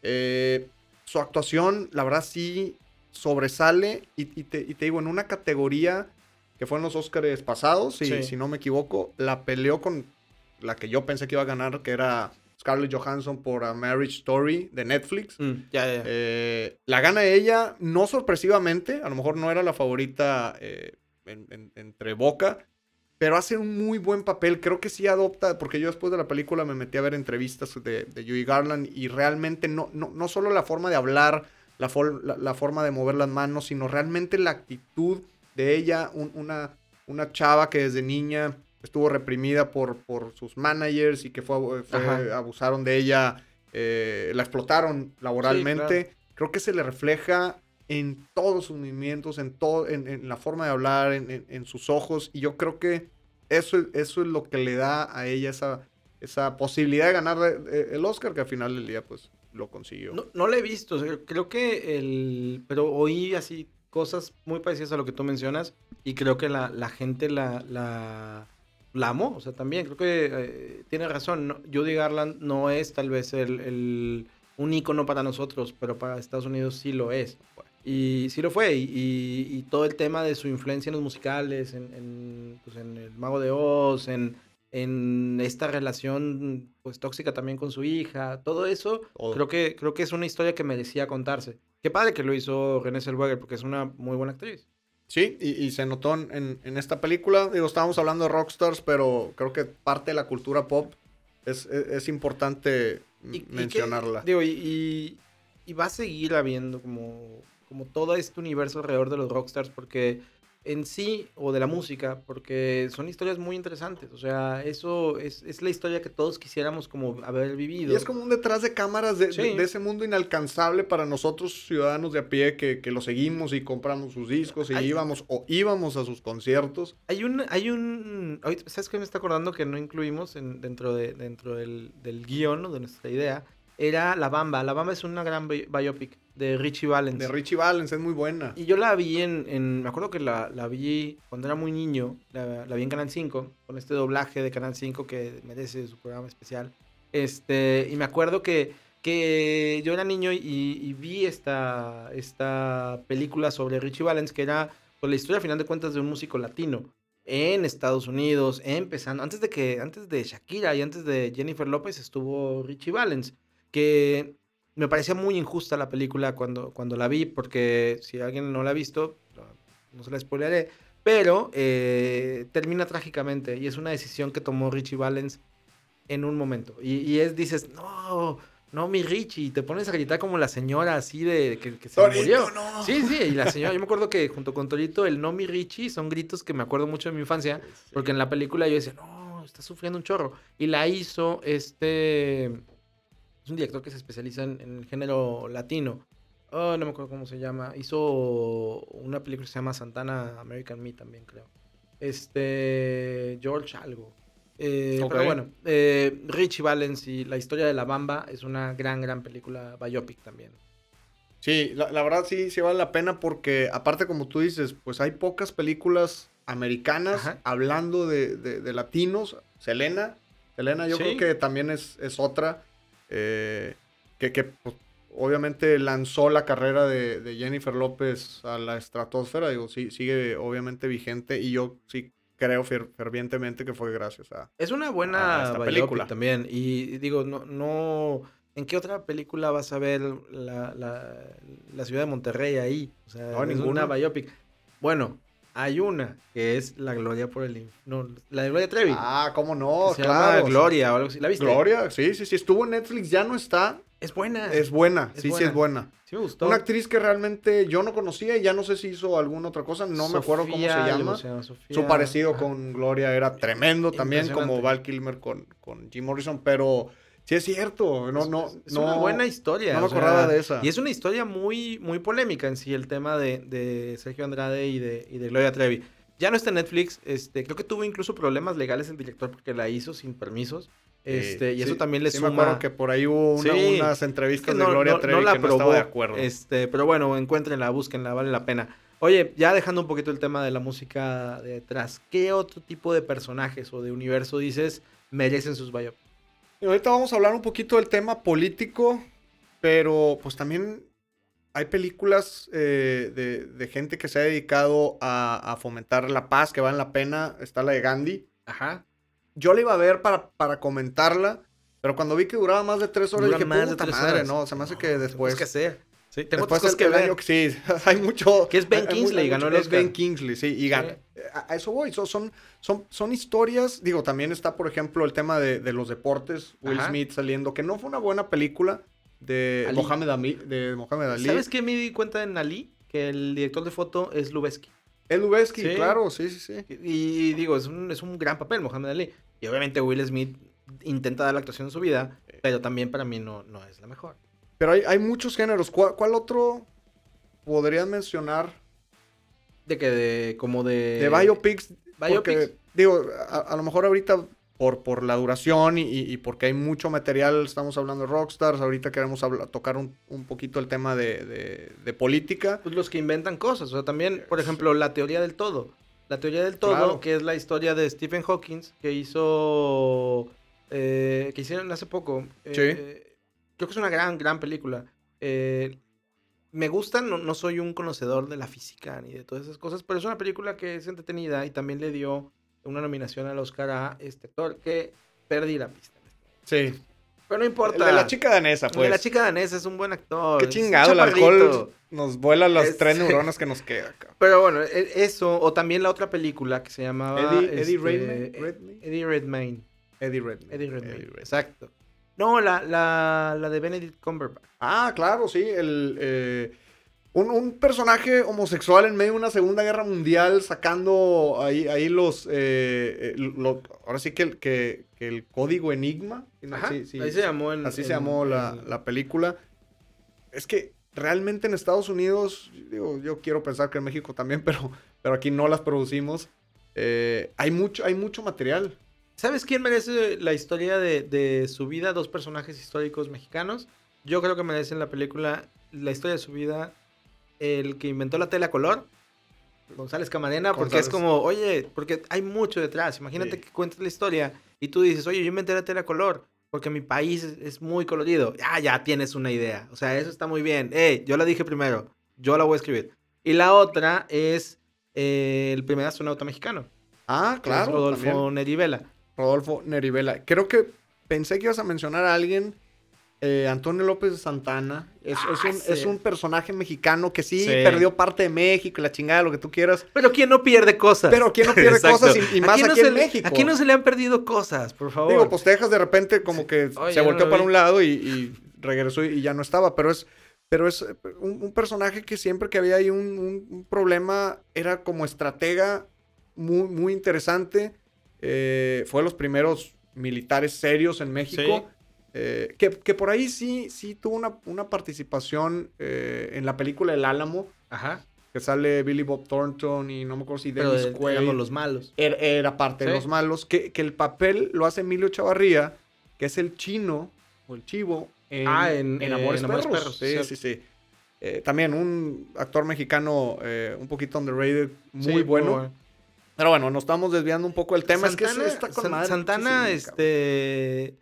Speaker 2: Eh, su actuación, la verdad, sí sobresale. Y, y te, y te digo, en una categoría que fue en los Oscars pasados, si,
Speaker 1: Sí.
Speaker 2: si no me equivoco, la peleó con la que yo pensé que iba a ganar, que era Scarlett Johansson por A Marriage Story de Netflix.
Speaker 1: Mm, ya, ya.
Speaker 2: Eh, la gana ella, no sorpresivamente, a lo mejor no era la favorita eh, en- en- entre Boca, pero hace un muy buen papel. Creo que sí adopta, porque yo después de la película me metí a ver entrevistas de, de Judy Garland y realmente no, no, no solo la forma de hablar, la, for- la- la forma de mover las manos, sino realmente la actitud de ella, un- una, una chava que desde niña estuvo reprimida por, por sus managers y que fue, abu- fue- abusaron de ella, eh, la explotaron laboralmente. Creo que se le refleja en todos sus movimientos, en, todo, en, en la forma de hablar, en, en- en sus ojos. Y yo creo que eso, es- eso es lo que le da a ella esa, esa posibilidad de ganar eh, el Oscar, que al final del día pues lo consiguió.
Speaker 1: No, no la he visto, o sea, creo que el... Pero oí así cosas muy parecidas a lo que tú mencionas y creo que la, la gente la, la, la amó, o sea, también creo que eh, tiene razón. ¿no? Judy Garland no es tal vez el, el- un ícono para nosotros, pero para Estados Unidos sí lo es. Y sí lo fue, y, y- y todo el tema de su influencia en los musicales, en, en, pues, en El Mago de Oz, en, en esta relación pues tóxica también con su hija, todo eso
Speaker 2: Todo.
Speaker 1: creo que creo que es una historia que merecía contarse. Qué padre que lo hizo René Zellweger porque es una muy buena actriz.
Speaker 2: Sí, y, y se notó en, en- esta película. Digo, estábamos hablando de rockstars, pero creo que parte de la cultura pop es, es- es importante
Speaker 1: Y- y que-
Speaker 2: mencionarla.
Speaker 1: digo, y, y- y va a seguir habiendo como, como todo este universo alrededor de los rockstars porque en sí, o de la música, porque son historias muy interesantes. O sea, eso es, es la historia que todos quisiéramos como haber vivido.
Speaker 2: Y es como un detrás de cámaras de, de-
Speaker 1: Sí.
Speaker 2: de ese mundo inalcanzable para nosotros ciudadanos de a pie que, que lo seguimos y compramos sus discos y íbamos o íbamos a sus conciertos.
Speaker 1: Hay un, hay un, ¿sabes qué me está acordando que no incluimos en- dentro, de, dentro del, del guion o de nuestra idea? Era La Bamba. La Bamba es una gran bi- biopic de Richie Valens.
Speaker 2: De Richie Valens es muy buena.
Speaker 1: Y yo la vi en, en- me acuerdo que la, la vi cuando era muy niño, la, la vi en Canal 5, con este doblaje de Canal 5 que merece su programa especial. Este, y me acuerdo que, que yo era niño y, y vi esta, esta película sobre Richie Valens, que era pues, la historia, a final de cuentas, de un músico latino en Estados Unidos, empezando, antes de que, antes de Shakira y antes de Jennifer López estuvo Richie Valens, que me parecía muy injusta la película cuando, cuando la vi, porque si alguien no la ha visto, no se la spoileré, pero eh, termina trágicamente y es una decisión que tomó Richie Valens en un momento. Y, y es, dices, no, no, mi Richie, y te pones a gritar como la señora así de que, que se
Speaker 2: Torito,
Speaker 1: murió.
Speaker 2: no.
Speaker 1: Sí, sí, y la señora, yo me acuerdo que junto con Torito, el no mi Richie son gritos que me acuerdo mucho de mi infancia, porque en la película yo decía, no, está sufriendo un chorro. Y la hizo este. Es un director que se especializa en, en el género latino. Oh, no me acuerdo cómo se llama. Hizo una película que se llama Santana American Me también, creo. Este. George algo. Eh. Pero bueno, eh, Richie Valens y la historia de la Bamba es una gran, gran película biopic también.
Speaker 2: Sí, la, la verdad sí, sí vale la pena porque aparte como tú dices, pues hay pocas películas americanas
Speaker 1: Ajá.
Speaker 2: hablando de, de- de latinos. Selena, Selena yo
Speaker 1: Sí.
Speaker 2: creo que también es, es otra eh, que, que, pues, obviamente lanzó la carrera de, de Jennifer López a la estratosfera. Digo, sí, sigue obviamente vigente y yo sí creo fer- fervientemente que fue gracias a...
Speaker 1: Es una
Speaker 2: a
Speaker 1: buena
Speaker 2: esta película.
Speaker 1: también. Y digo, no, no. ¿En qué otra película vas a ver la, la- la ciudad de Monterrey ahí? O sea,
Speaker 2: No,
Speaker 1: es
Speaker 2: ninguna.
Speaker 1: una biopic. Bueno, hay una que es La Gloria por el. No, la de Gloria Trevi.
Speaker 2: Ah, ¿cómo no?
Speaker 1: se
Speaker 2: claro.
Speaker 1: llama Gloria o algo así. ¿La viste?
Speaker 2: Gloria, sí, sí, sí. Estuvo en Netflix, ya no está.
Speaker 1: Es buena.
Speaker 2: Es buena,
Speaker 1: Es
Speaker 2: sí, sí es buena.
Speaker 1: Sí me gustó.
Speaker 2: Una actriz que realmente yo no conocía y ya no sé si hizo alguna otra cosa, no me acuerdo cómo se llama. Su parecido
Speaker 1: Ajá.
Speaker 2: con Gloria era tremendo también, como. Val Kilmer con, con Jim Morrison, pero sí es cierto, no, no,
Speaker 1: Es
Speaker 2: no.
Speaker 1: una buena historia.
Speaker 2: no me
Speaker 1: sea,
Speaker 2: acordaba de esa.
Speaker 1: Y es una historia muy, muy polémica en sí, el tema de, de Sergio Andrade y de, y de Gloria Trevi. Ya no está en Netflix, este, creo que tuvo incluso problemas legales el director porque la hizo sin permisos. Este, y
Speaker 2: Sí,
Speaker 1: eso también le
Speaker 2: sí
Speaker 1: suma.
Speaker 2: me acuerdo que por ahí hubo una-
Speaker 1: Sí,
Speaker 2: unas
Speaker 1: Es que
Speaker 2: entrevistas
Speaker 1: no,
Speaker 2: de Gloria
Speaker 1: no- no
Speaker 2: Trevi
Speaker 1: la
Speaker 2: que no estaba de acuerdo.
Speaker 1: Este, pero bueno, encuéntrenla, búsquenla, vale la pena. Oye, ya dejando un poquito el tema de la música detrás, ¿qué otro tipo de personajes o de universo dices merecen sus biopics?
Speaker 2: Ahorita vamos a hablar un poquito del tema político, pero pues también hay películas eh, de, de gente que se ha dedicado a, a fomentar la paz, que valen la pena. Está la de Gandhi.
Speaker 1: Ajá.
Speaker 2: yo la iba a ver para, para comentarla, pero cuando vi que duraba más de tres horas,
Speaker 1: Dura
Speaker 2: dije,
Speaker 1: más de
Speaker 2: puta
Speaker 1: tres
Speaker 2: madre,
Speaker 1: horas.
Speaker 2: no, se me hace que
Speaker 1: Tengo
Speaker 2: después...
Speaker 1: que hacer. Sí, tengo
Speaker 2: Después
Speaker 1: otras cosas
Speaker 2: el-
Speaker 1: que ver.
Speaker 2: año sí, hay mucho.
Speaker 1: Que es Ben
Speaker 2: hay- hay
Speaker 1: Kingsley,
Speaker 2: mucho-
Speaker 1: ganó el
Speaker 2: Es Ben
Speaker 1: Oscar.
Speaker 2: Kingsley, sí, y ganó. A, a eso voy, son, son, son, son historias. Digo, también está, por ejemplo, el tema de, de los deportes, Will
Speaker 1: Ajá.
Speaker 2: Smith saliendo, que no fue una buena película de
Speaker 1: Ali.
Speaker 2: Mohamed Ali. De Mohamed Ali.
Speaker 1: ¿Sabes qué me di cuenta en Ali? Que el director de foto es Lubeski.
Speaker 2: El Lubeski,
Speaker 1: Sí.
Speaker 2: claro, sí, sí, sí.
Speaker 1: Y, y digo, es un, es un gran papel, Mohamed Ali. Y obviamente Will Smith intenta dar la actuación de su vida, pero también para mí no, no es la mejor.
Speaker 2: Pero hay, hay muchos géneros. ¿Cuál, cuál otro podrías mencionar
Speaker 1: De que de, como de...
Speaker 2: de biopics? Porque,
Speaker 1: Biopics.
Speaker 2: digo, a, a lo mejor ahorita por, por la duración y, y- y porque hay mucho material, estamos hablando de rockstars, ahorita queremos tocar un, un poquito el tema de, de- de política.
Speaker 1: Pues los que inventan cosas. O sea, también, por ejemplo, la teoría del todo. La teoría del todo,
Speaker 2: Claro.
Speaker 1: que es la historia de Stephen Hawking, que hizo. eh, que hicieron hace poco. Eh, Creo que es una gran, gran película. Eh, me gusta, no, no soy un conocedor de la física ni de todas esas cosas, pero es una película que es entretenida y también le dio una nominación al Oscar a este actor que perdí la pista.
Speaker 2: Sí.
Speaker 1: Pero no importa.
Speaker 2: El de la chica danesa,
Speaker 1: El
Speaker 2: pues.
Speaker 1: de la chica danesa es un buen actor.
Speaker 2: Qué chingado, el alcohol nos vuela las
Speaker 1: Es-
Speaker 2: tres neuronas que nos queda. cabrón.
Speaker 1: Pero bueno, e- eso, o también la otra película que se llamaba...
Speaker 2: Eddie- Eddie
Speaker 1: este,
Speaker 2: Redmayne- Redmayne.
Speaker 1: Eddie Redmayne.
Speaker 2: Eddie Redmayne.
Speaker 1: Eddie Redmayne. exacto. No, la, la, la de Benedict Cumberbatch.
Speaker 2: Ah, claro, sí. El, eh, un, un personaje homosexual en medio de una Segunda Guerra Mundial sacando ahí, ahí los... eh, eh, ahora sí que el, que, que el código Enigma.
Speaker 1: Ajá,
Speaker 2: Sí, sí,
Speaker 1: ahí se llamó.
Speaker 2: Así se llamó la, la película. Es que realmente en Estados Unidos, digo, yo quiero pensar que en México también, pero, pero aquí no las producimos. Eh, hay, mucho, hay mucho material.
Speaker 1: ¿Sabes quién merece la historia de, de su vida? Dos personajes históricos mexicanos. Yo creo que merecen la película, la historia de su vida, el que inventó la tela color, González Camarena, porque es como, oye, porque hay mucho detrás. Imagínate
Speaker 2: Sí.
Speaker 1: que cuentas la historia y tú dices, oye, yo inventé la tela color porque mi país es, es muy colorido. Ah, ya tienes una idea. O sea, eso está muy bien. Hey, yo la dije primero, yo la voy a escribir. Y la otra es eh, el primer astronauta mexicano.
Speaker 2: Ah, claro.
Speaker 1: Rodolfo
Speaker 2: también.
Speaker 1: Nerivela.
Speaker 2: Rodolfo Nerivela. Creo que pensé que ibas a mencionar a alguien. eh, Antonio López de Santana. Es,
Speaker 1: Ah,
Speaker 2: es un,
Speaker 1: sí.
Speaker 2: es un personaje mexicano que sí,
Speaker 1: Sí.
Speaker 2: perdió parte de México la chingada, lo que tú quieras.
Speaker 1: Pero ¿quién no pierde cosas?
Speaker 2: Pero ¿quién no pierde
Speaker 1: Exacto.
Speaker 2: cosas? Y, y más
Speaker 1: no
Speaker 2: aquí en
Speaker 1: le-
Speaker 2: México.
Speaker 1: Aquí no se le han perdido cosas, por favor.
Speaker 2: Digo, pues te dejas de repente como que
Speaker 1: Oye,
Speaker 2: se volteó para
Speaker 1: vi.
Speaker 2: un lado y, y regresó y, ya no estaba. Pero es, pero es un, un personaje que siempre que había ahí un, un- un problema era como estratega muy, muy interesante. Eh, fue de los primeros militares serios en México. Eh, que, que por ahí sí, sí tuvo una, una participación eh, en la película El Álamo,
Speaker 1: Ajá.
Speaker 2: que sale Billy Bob Thornton y no me acuerdo si
Speaker 1: Pero
Speaker 2: Dennis
Speaker 1: de-
Speaker 2: Quaid.
Speaker 1: digamos, los malos.
Speaker 2: Era, era parte de
Speaker 1: Sí.
Speaker 2: los malos. Que, que el papel lo hace Emilio Chavarría, que es el chino o el chivo en,
Speaker 1: Ah, en-
Speaker 2: en
Speaker 1: eh,
Speaker 2: Amores,
Speaker 1: en Amores
Speaker 2: Perros. Sí,
Speaker 1: cierto.
Speaker 2: sí, sí. Eh, también un actor mexicano eh, un poquito underrated, muy
Speaker 1: Sí,
Speaker 2: bueno. Pero bueno, nos estamos desviando un poco del tema. es que
Speaker 1: Santana,
Speaker 2: sí está con
Speaker 1: San-
Speaker 2: madre,
Speaker 1: Santana,
Speaker 2: cabrón.
Speaker 1: este.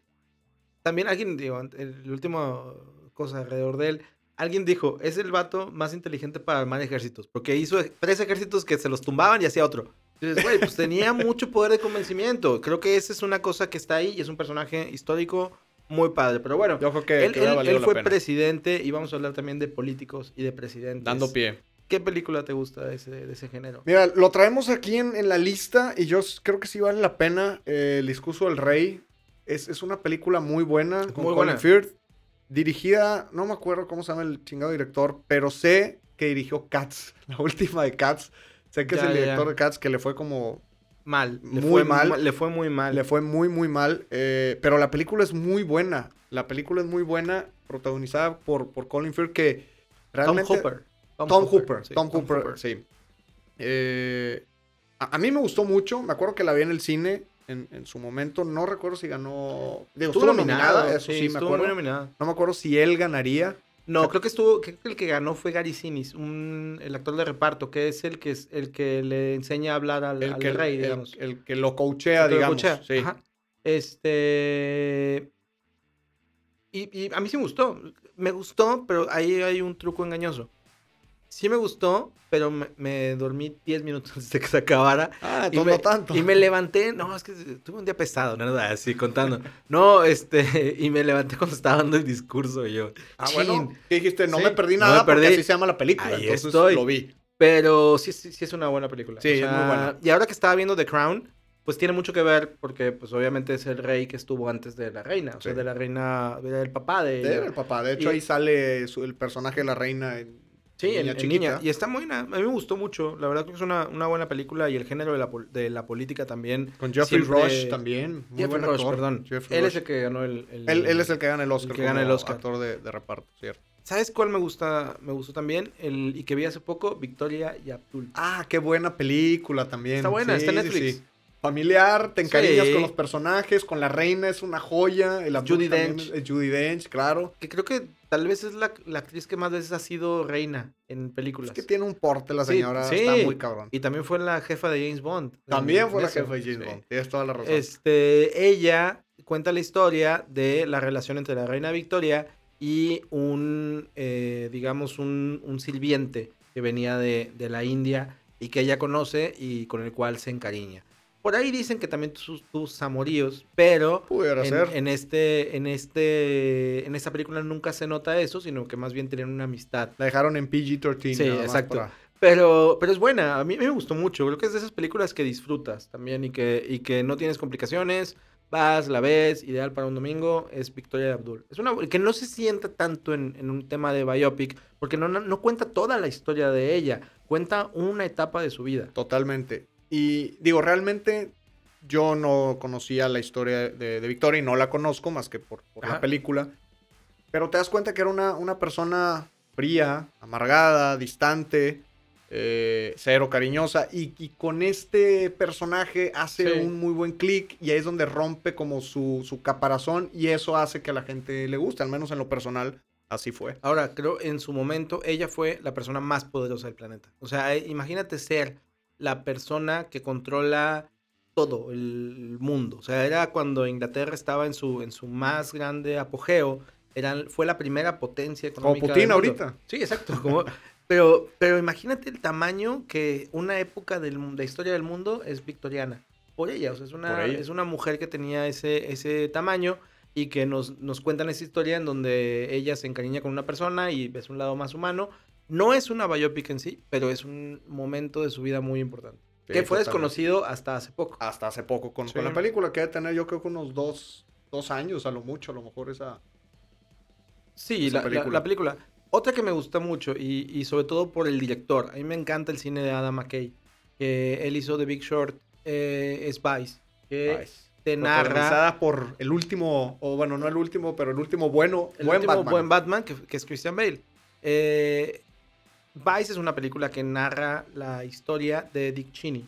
Speaker 1: También alguien, digo, el último cosa alrededor de él. Alguien dijo, es el vato más inteligente para armar ejércitos. Porque hizo tres ejércitos que se los tumbaban y hacía otro. Entonces, güey, pues tenía mucho poder de convencimiento. Creo que esa es una cosa que está ahí y es un personaje histórico muy padre. Pero bueno,
Speaker 2: Yo creo que,
Speaker 1: él,
Speaker 2: que
Speaker 1: fue presidente y vamos a hablar también de políticos y de presidentes.
Speaker 2: Dando pie.
Speaker 1: ¿Qué película te gusta de ese, de ese género?
Speaker 2: Mira, lo traemos aquí en, en la lista y yo creo que sí vale la pena. eh, el discurso del rey es, es una película muy buena. Con
Speaker 1: muy
Speaker 2: Colin
Speaker 1: buena.
Speaker 2: Firth. Dirigida, no me acuerdo cómo se llama el chingado director, pero sé que dirigió Cats, la última de Cats. Sé que es el director
Speaker 1: ya.
Speaker 2: de Cats que le fue como.
Speaker 1: Mal. Le
Speaker 2: Muy
Speaker 1: fue
Speaker 2: mal.
Speaker 1: ma- Le fue muy mal.
Speaker 2: Le fue muy, muy mal. eh, pero la película es muy buena. La película es muy buena, protagonizada por, por Colin Firth, que
Speaker 1: Tom
Speaker 2: realmente.
Speaker 1: Hooper.
Speaker 2: Tom, Hooper.
Speaker 1: sí,
Speaker 2: Tom, Hooper, sí. Eh, a, a mí me gustó mucho. Me acuerdo que la vi en el cine en, en su momento. No recuerdo si ganó. Digo,
Speaker 1: Estuvo nominada,
Speaker 2: nominada, eso sí, me
Speaker 1: estuvo muy
Speaker 2: acuerdo.
Speaker 1: nominada.
Speaker 2: No me acuerdo si él ganaría.
Speaker 1: No, creo que estuvo, creo que el que ganó fue Gary Sinise, un, el actor de reparto, que es el que es el que le enseña a hablar al,
Speaker 2: El
Speaker 1: al
Speaker 2: que,
Speaker 1: rey,
Speaker 2: el-
Speaker 1: digamos.
Speaker 2: el que lo coachea,
Speaker 1: El que lo
Speaker 2: digamos.
Speaker 1: coachea,
Speaker 2: sí.
Speaker 1: ajá. Este. Y, y a mí sí me gustó. Me gustó, pero ahí hay un truco engañoso. Sí me gustó, pero me, me dormí 10 minutos antes de que se acabara.
Speaker 2: Ah,
Speaker 1: Y me,
Speaker 2: no tanto.
Speaker 1: y me levanté, no, es que tuve un día pesado, nada, así contando. No, este, y me levanté cuando estaba dando el discurso y yo.
Speaker 2: Ah,
Speaker 1: "Chin".
Speaker 2: bueno, ¿qué dijiste? No
Speaker 1: Sí,
Speaker 2: me perdí
Speaker 1: no
Speaker 2: nada
Speaker 1: me
Speaker 2: porque
Speaker 1: perdí.
Speaker 2: así se llama la película.
Speaker 1: Ahí
Speaker 2: entonces
Speaker 1: estoy.
Speaker 2: lo vi.
Speaker 1: Pero sí, sí, sí es una buena película.
Speaker 2: Sí, es muy buena.
Speaker 1: Y ahora que estaba viendo The Crown, pues tiene mucho que ver porque, pues obviamente es el rey que estuvo antes de la reina. O sea,
Speaker 2: Sí.
Speaker 1: de la reina, era el papá de ella.
Speaker 2: Era el papá. De hecho,
Speaker 1: Y-
Speaker 2: ahí sale su- el personaje de la reina. en-
Speaker 1: Sí, en,
Speaker 2: niña
Speaker 1: en
Speaker 2: chiquita.
Speaker 1: niña. Y está buena. A mí me gustó mucho. La verdad creo que es una, una buena película y el género de la, de la política también.
Speaker 2: Con Jeffrey
Speaker 1: siempre-
Speaker 2: Rush también. Muy
Speaker 1: Jeffrey Rush, perdón.
Speaker 2: Jeffrey
Speaker 1: Él
Speaker 2: Rush.
Speaker 1: es el que ganó el... el-
Speaker 2: Él, él es el que gana el Oscar.
Speaker 1: que gana el Oscar.
Speaker 2: Actor de, de reparto, cierto.
Speaker 1: ¿Sabes cuál me gusta? Me gustó también. El, y que vi hace poco, Victoria y Abdul.
Speaker 2: Ah, qué buena película también.
Speaker 1: Está buena, está en Netflix.
Speaker 2: sí, sí. Familiar, te encariñas
Speaker 1: Sí.
Speaker 2: con los personajes, con la reina es una joya. El también
Speaker 1: Dench.
Speaker 2: es- es Judi Dench, claro.
Speaker 1: Que creo que tal vez es la, la actriz que más veces ha sido reina en
Speaker 2: Es
Speaker 1: películas.
Speaker 2: que tiene un porte la señora,
Speaker 1: sí.
Speaker 2: está muy cabrón.
Speaker 1: Y también fue la jefa de James Bond.
Speaker 2: También fue la jefa de James. Bond. Tienes toda la razón.
Speaker 1: Este, ella cuenta la historia de la relación entre la reina Victoria y un, eh, digamos, un, un sirviente que venía de, de la India y que ella conoce y con el cual se encariña. Por ahí dicen que también tus, tus amoríos, pero en,
Speaker 2: ser.
Speaker 1: en este, en este, en esta película nunca se nota eso, sino que más bien tienen una amistad.
Speaker 2: La dejaron en PG-13.
Speaker 1: Sí, exacto.
Speaker 2: para-
Speaker 1: Pero, pero es buena, a mí, a mí me gustó mucho. Creo que es de esas películas que disfrutas también y que, y que no tienes complicaciones. Vas, la ves, ideal para un domingo, es Victoria de Abdul. Es una que no se sienta tanto en, en un tema de biopic, porque no, no, no cuenta toda la historia de ella, cuenta una etapa de su vida.
Speaker 2: Totalmente. Y digo, realmente yo no conocía la historia de, de Victoria y no la conozco más que por, por la película. Pero te das cuenta que era una, una persona fría, amargada, distante, eh, cero cariñosa. Y, y con este personaje hace
Speaker 1: Sí.
Speaker 2: un muy buen clic y ahí es donde rompe como su, su caparazón y eso hace que a la gente le guste, al menos en lo personal. Así fue.
Speaker 1: Ahora, creo en su momento ella fue la persona más poderosa del planeta. O sea, imagínate ser la persona que controla todo el mundo. O sea, era cuando Inglaterra estaba en su, en su más grande apogeo. Era, fue la primera potencia
Speaker 2: Como
Speaker 1: económica.
Speaker 2: Putin
Speaker 1: del mundo.
Speaker 2: ahorita.
Speaker 1: Sí, exacto. Como, pero, pero imagínate el tamaño que una época de la historia del mundo es victoriana. Por ella, o sea, es una, es una mujer que tenía ese, ese tamaño y que nos, nos cuentan esa historia en donde ella se encariña con una persona y ves un lado más humano. No es una biopic en sí, pero es un momento de su vida muy importante.
Speaker 2: Sí,
Speaker 1: que fue desconocido hasta hace poco.
Speaker 2: Hasta hace poco con,
Speaker 1: Sí.
Speaker 2: con la película, que debe tener yo creo que unos dos, dos años a lo mucho, a lo mejor esa...
Speaker 1: Sí,
Speaker 2: esa
Speaker 1: la, la-
Speaker 2: película.
Speaker 1: la película. Otra que me gusta mucho y, y sobre todo por el director. A mí me encanta el cine de Adam McKay. Que él hizo The Big Short, eh, es Vice. Que
Speaker 2: Vice.
Speaker 1: te narra
Speaker 2: por el último, o bueno, no el último, pero el último bueno,
Speaker 1: el
Speaker 2: buen
Speaker 1: último
Speaker 2: Batman.
Speaker 1: buen Batman, que, que es Christian Bale. Eh, Vice es una película que narra la historia de Dick Cheney,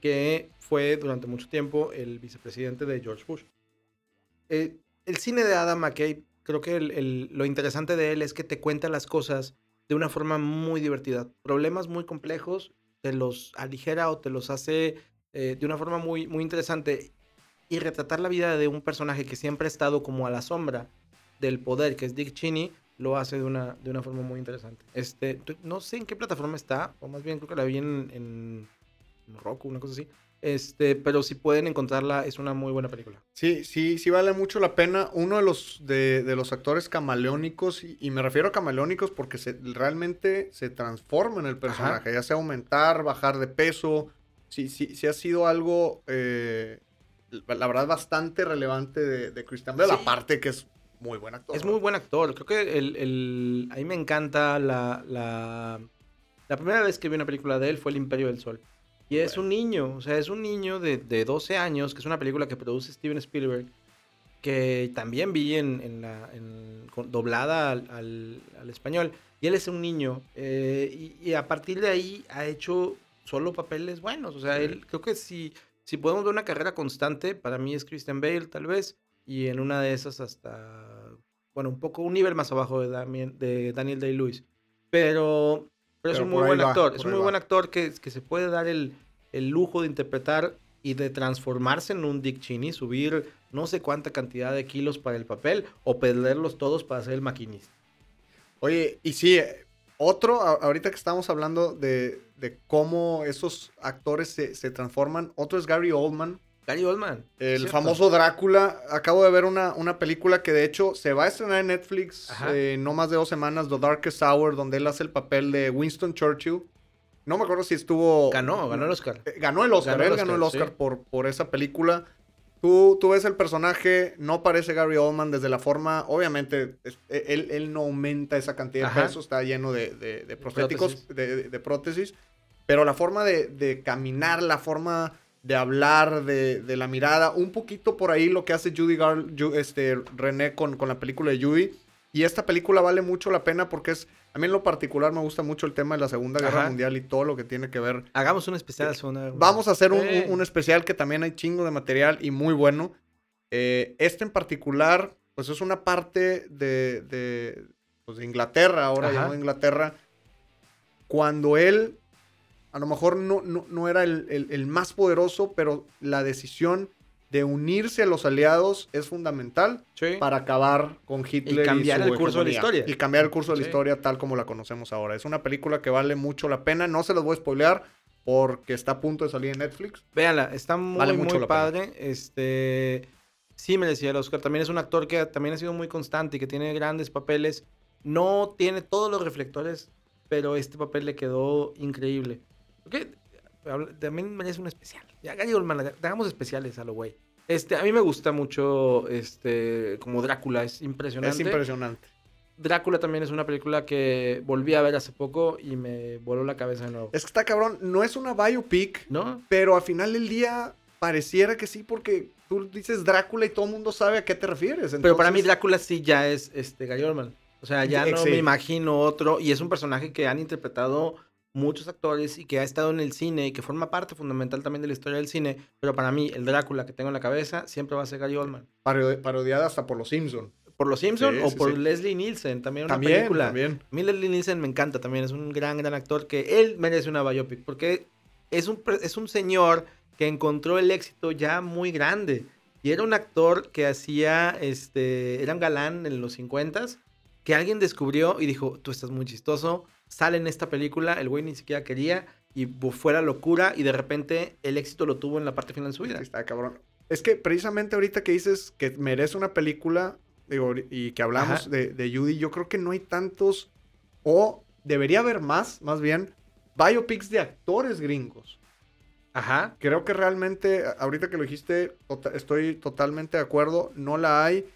Speaker 1: que fue durante mucho tiempo el vicepresidente de George Bush. Eh, el cine de Adam McKay, creo que lo interesante de él es que te cuenta las cosas de una forma muy divertida. Problemas muy complejos te los aligera o te los hace eh, de una forma muy, muy interesante. Y retratar la vida de un personaje que siempre ha estado como a la sombra del poder, que es Dick Cheney, lo hace de una, de una forma muy interesante. Este, no sé en qué plataforma está, o más bien creo que la vi en, en Roku, una cosa así. Este, pero si pueden encontrarla, es una muy buena película.
Speaker 2: Sí, sí, sí vale mucho la pena. Uno de los, de, de los actores camaleónicos, y, y me refiero a camaleónicos porque se, realmente se transforma en el personaje, ya sea aumentar, bajar de peso. Sí, sí, sí ha sido algo, eh, la verdad, bastante relevante de, de Christian Bale,
Speaker 1: Sí.
Speaker 2: aparte que es muy buen actor.
Speaker 1: Es
Speaker 2: ¿no?
Speaker 1: muy buen actor. Creo que el, el- a mí me encanta la, la... La primera vez que vi una película de él fue El Imperio del Sol. Y es
Speaker 2: Bueno.
Speaker 1: un niño, o sea, es un niño de, de 12 años, que es una película que produce Steven Spielberg, que también vi en, en la, en- doblada al, al- al español. Y él es un niño, eh, y, y a partir de ahí ha hecho solo papeles buenos. O sea,
Speaker 2: Sí.
Speaker 1: él, creo que si, si podemos ver una carrera constante, para mí es Christian Bale, tal vez, y en una de esas hasta, bueno, un poco, un nivel más abajo de, Damien- de Daniel Day-Lewis. Pero, pero es un muy buen
Speaker 2: va,
Speaker 1: actor, es un muy
Speaker 2: va.
Speaker 1: buen actor que, que se puede dar el, el lujo de interpretar y de transformarse en un Dick Cheney, subir no sé cuánta cantidad de kilos para el papel o perderlos todos para ser el maquinista.
Speaker 2: Oye, y sí, eh, Otro, ahorita que estamos hablando de, cómo esos actores se, se, transforman, otro es Gary Oldman.
Speaker 1: Gary Oldman.
Speaker 2: El famoso Drácula. Acabo de ver una, una, película que de hecho se va a estrenar en Netflix eh, no más de dos semanas, The Darkest Hour, donde él hace el papel de Winston Churchill. No me acuerdo si estuvo...
Speaker 1: Ganó, ganó el Oscar.
Speaker 2: Eh, ganó el Oscar, él ganó el Oscar por, por esa película. Tú, tú, ves el personaje, no parece Gary Oldman desde la forma, obviamente, e, él, él, no aumenta esa cantidad de peso, está lleno de, de, de prostéticos, de, de, prótesis, pero la forma de, caminar, la forma de hablar, de, la mirada, un poquito por ahí lo que hace Judy Gar este, René con, con la película de Judy, y esta película vale mucho la pena porque es a mí en lo particular me gusta mucho el tema de la Segunda Guerra Mundial y todo lo que tiene que ver.
Speaker 1: Hagamos un especial de Segunda Guerra
Speaker 2: Vamos a hacer un, especial que también hay chingo de material y muy bueno. Eh, este en particular, pues es una parte de, de, pues Inglaterra, ahora llamó Inglaterra, cuando él a lo mejor no, no, era el, el, más poderoso, pero la decisión de unirse a los aliados es fundamental para acabar con Hitler
Speaker 1: y cambiar el curso de la historia.
Speaker 2: Y cambiar el curso de la historia tal como la conocemos ahora. Es una película que vale mucho la pena. No se los voy a spoilear porque está a punto de salir en Netflix.
Speaker 1: Véanla, está muy, muy padre. Este sí merecía el Oscar. También es un actor que también ha sido muy constante y que tiene grandes papeles. No tiene todos los reflectores, pero este papel le quedó increíble. Okay también merece un especial. Ya, Gary Oldman, hagamos especiales a lo güey. Este, a mí me gusta mucho, este, como Drácula, es impresionante.
Speaker 2: Es impresionante.
Speaker 1: Drácula también es una película que volví a ver hace poco y me voló la cabeza de nuevo.
Speaker 2: Es que está cabrón, no es una biopic,
Speaker 1: ¿no?
Speaker 2: Pero al final del día pareciera que sí, porque tú dices Drácula y todo el mundo sabe a qué te refieres.
Speaker 1: Pero para mí Drácula sí ya es este Gary Oldman. O sea, ya no me imagino otro. Y es un personaje que han interpretado muchos actores y que ha estado en el cine y que forma parte fundamental también de la historia del cine, pero para mí el Drácula que tengo en la cabeza siempre va a ser Gary Oldman.
Speaker 2: parodiada hasta por Los Simpson.
Speaker 1: ¿Por Los Simpson o por Leslie Nielsen? También una película. También. A mí Leslie Nielsen me encanta también, es un gran, gran actor que él merece una biopic porque es un, es un señor que encontró el éxito ya muy grande. Y era un actor que hacía, este, era un galán en los 50 que alguien descubrió y dijo, tú estás muy chistoso, sale en esta película, el güey ni siquiera quería y fuera locura y de repente el éxito lo tuvo en la parte final de su vida.
Speaker 2: está cabrón. Es que precisamente ahorita que dices que merece una película digo, y que hablamos de, de, Judy, yo creo que no hay tantos o debería haber más, más bien, biopics de actores gringos.
Speaker 1: Ajá.
Speaker 2: Creo que realmente, ahorita que lo dijiste, tota-, estoy totalmente de acuerdo, no la hay.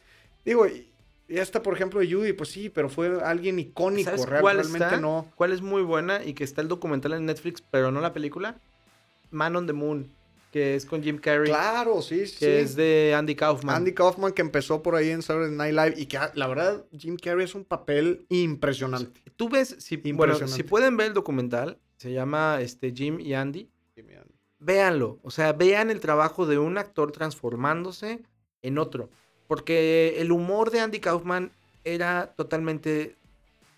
Speaker 2: Digo, y esta, por ejemplo, de Judy, pues sí, pero fue alguien icónico, realmente no.
Speaker 1: ¿Cuál es muy buena y que está el documental en Netflix, pero no la película? Man on the Moon, que es con Jim Carrey.
Speaker 2: Claro, sí, sí.
Speaker 1: Que es de Andy Kaufman.
Speaker 2: Andy Kaufman, que empezó por ahí en Saturday Night Live y que la verdad, Jim Carrey es un papel impresionante.
Speaker 1: Tú ves, si, bueno, si pueden ver el documental, se llama este, Jim y Andy. Jim y Andy. Véanlo, o sea, vean el trabajo de un actor transformándose en otro. Porque el humor de Andy Kaufman era totalmente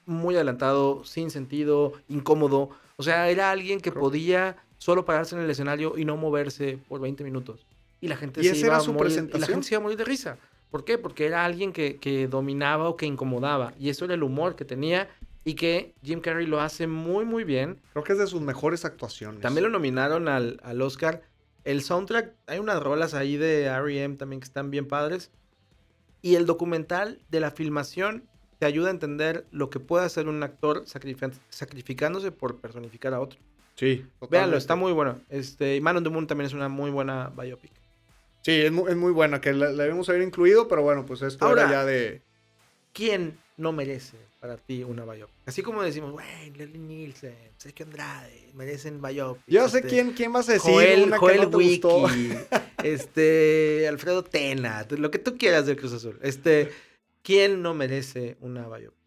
Speaker 1: muy adelantado, sin sentido, incómodo. O sea, era alguien que podía solo pararse en el escenario y no moverse por 20 minutos. Y la gente, se, iba a morir, y la gente se iba a morir de risa. ¿Por qué? Porque era alguien que, dominaba o que incomodaba. Y eso era el humor que tenía y que Jim Carrey lo hace muy, muy bien.
Speaker 2: Creo que es de sus mejores actuaciones.
Speaker 1: También lo nominaron al, al Oscar. El soundtrack, hay unas rolas ahí de R.E.M. también que están bien padres. Y el documental de la filmación te ayuda a entender lo que puede hacer un actor sacrificándose por personificar a otro.
Speaker 2: Sí.
Speaker 1: Véanlo, está muy bueno. Este, Man on the Moon también es una muy buena biopic.
Speaker 2: Sí, es muy, buena, que la, debemos haber incluido, pero bueno, pues esto Ahora, ya de...
Speaker 1: ¿Quién no merece para ti una biopic? Así como decimos, güey, Leslie Nielsen, Sergio Andrade, merecen biopic.
Speaker 2: Yo sé este, quién, quién vas a decir.
Speaker 1: Joel, una Joel Wiki, este, Alfredo Tena, lo que tú quieras del Cruz Azul. Este, ¿quién no merece una biopic?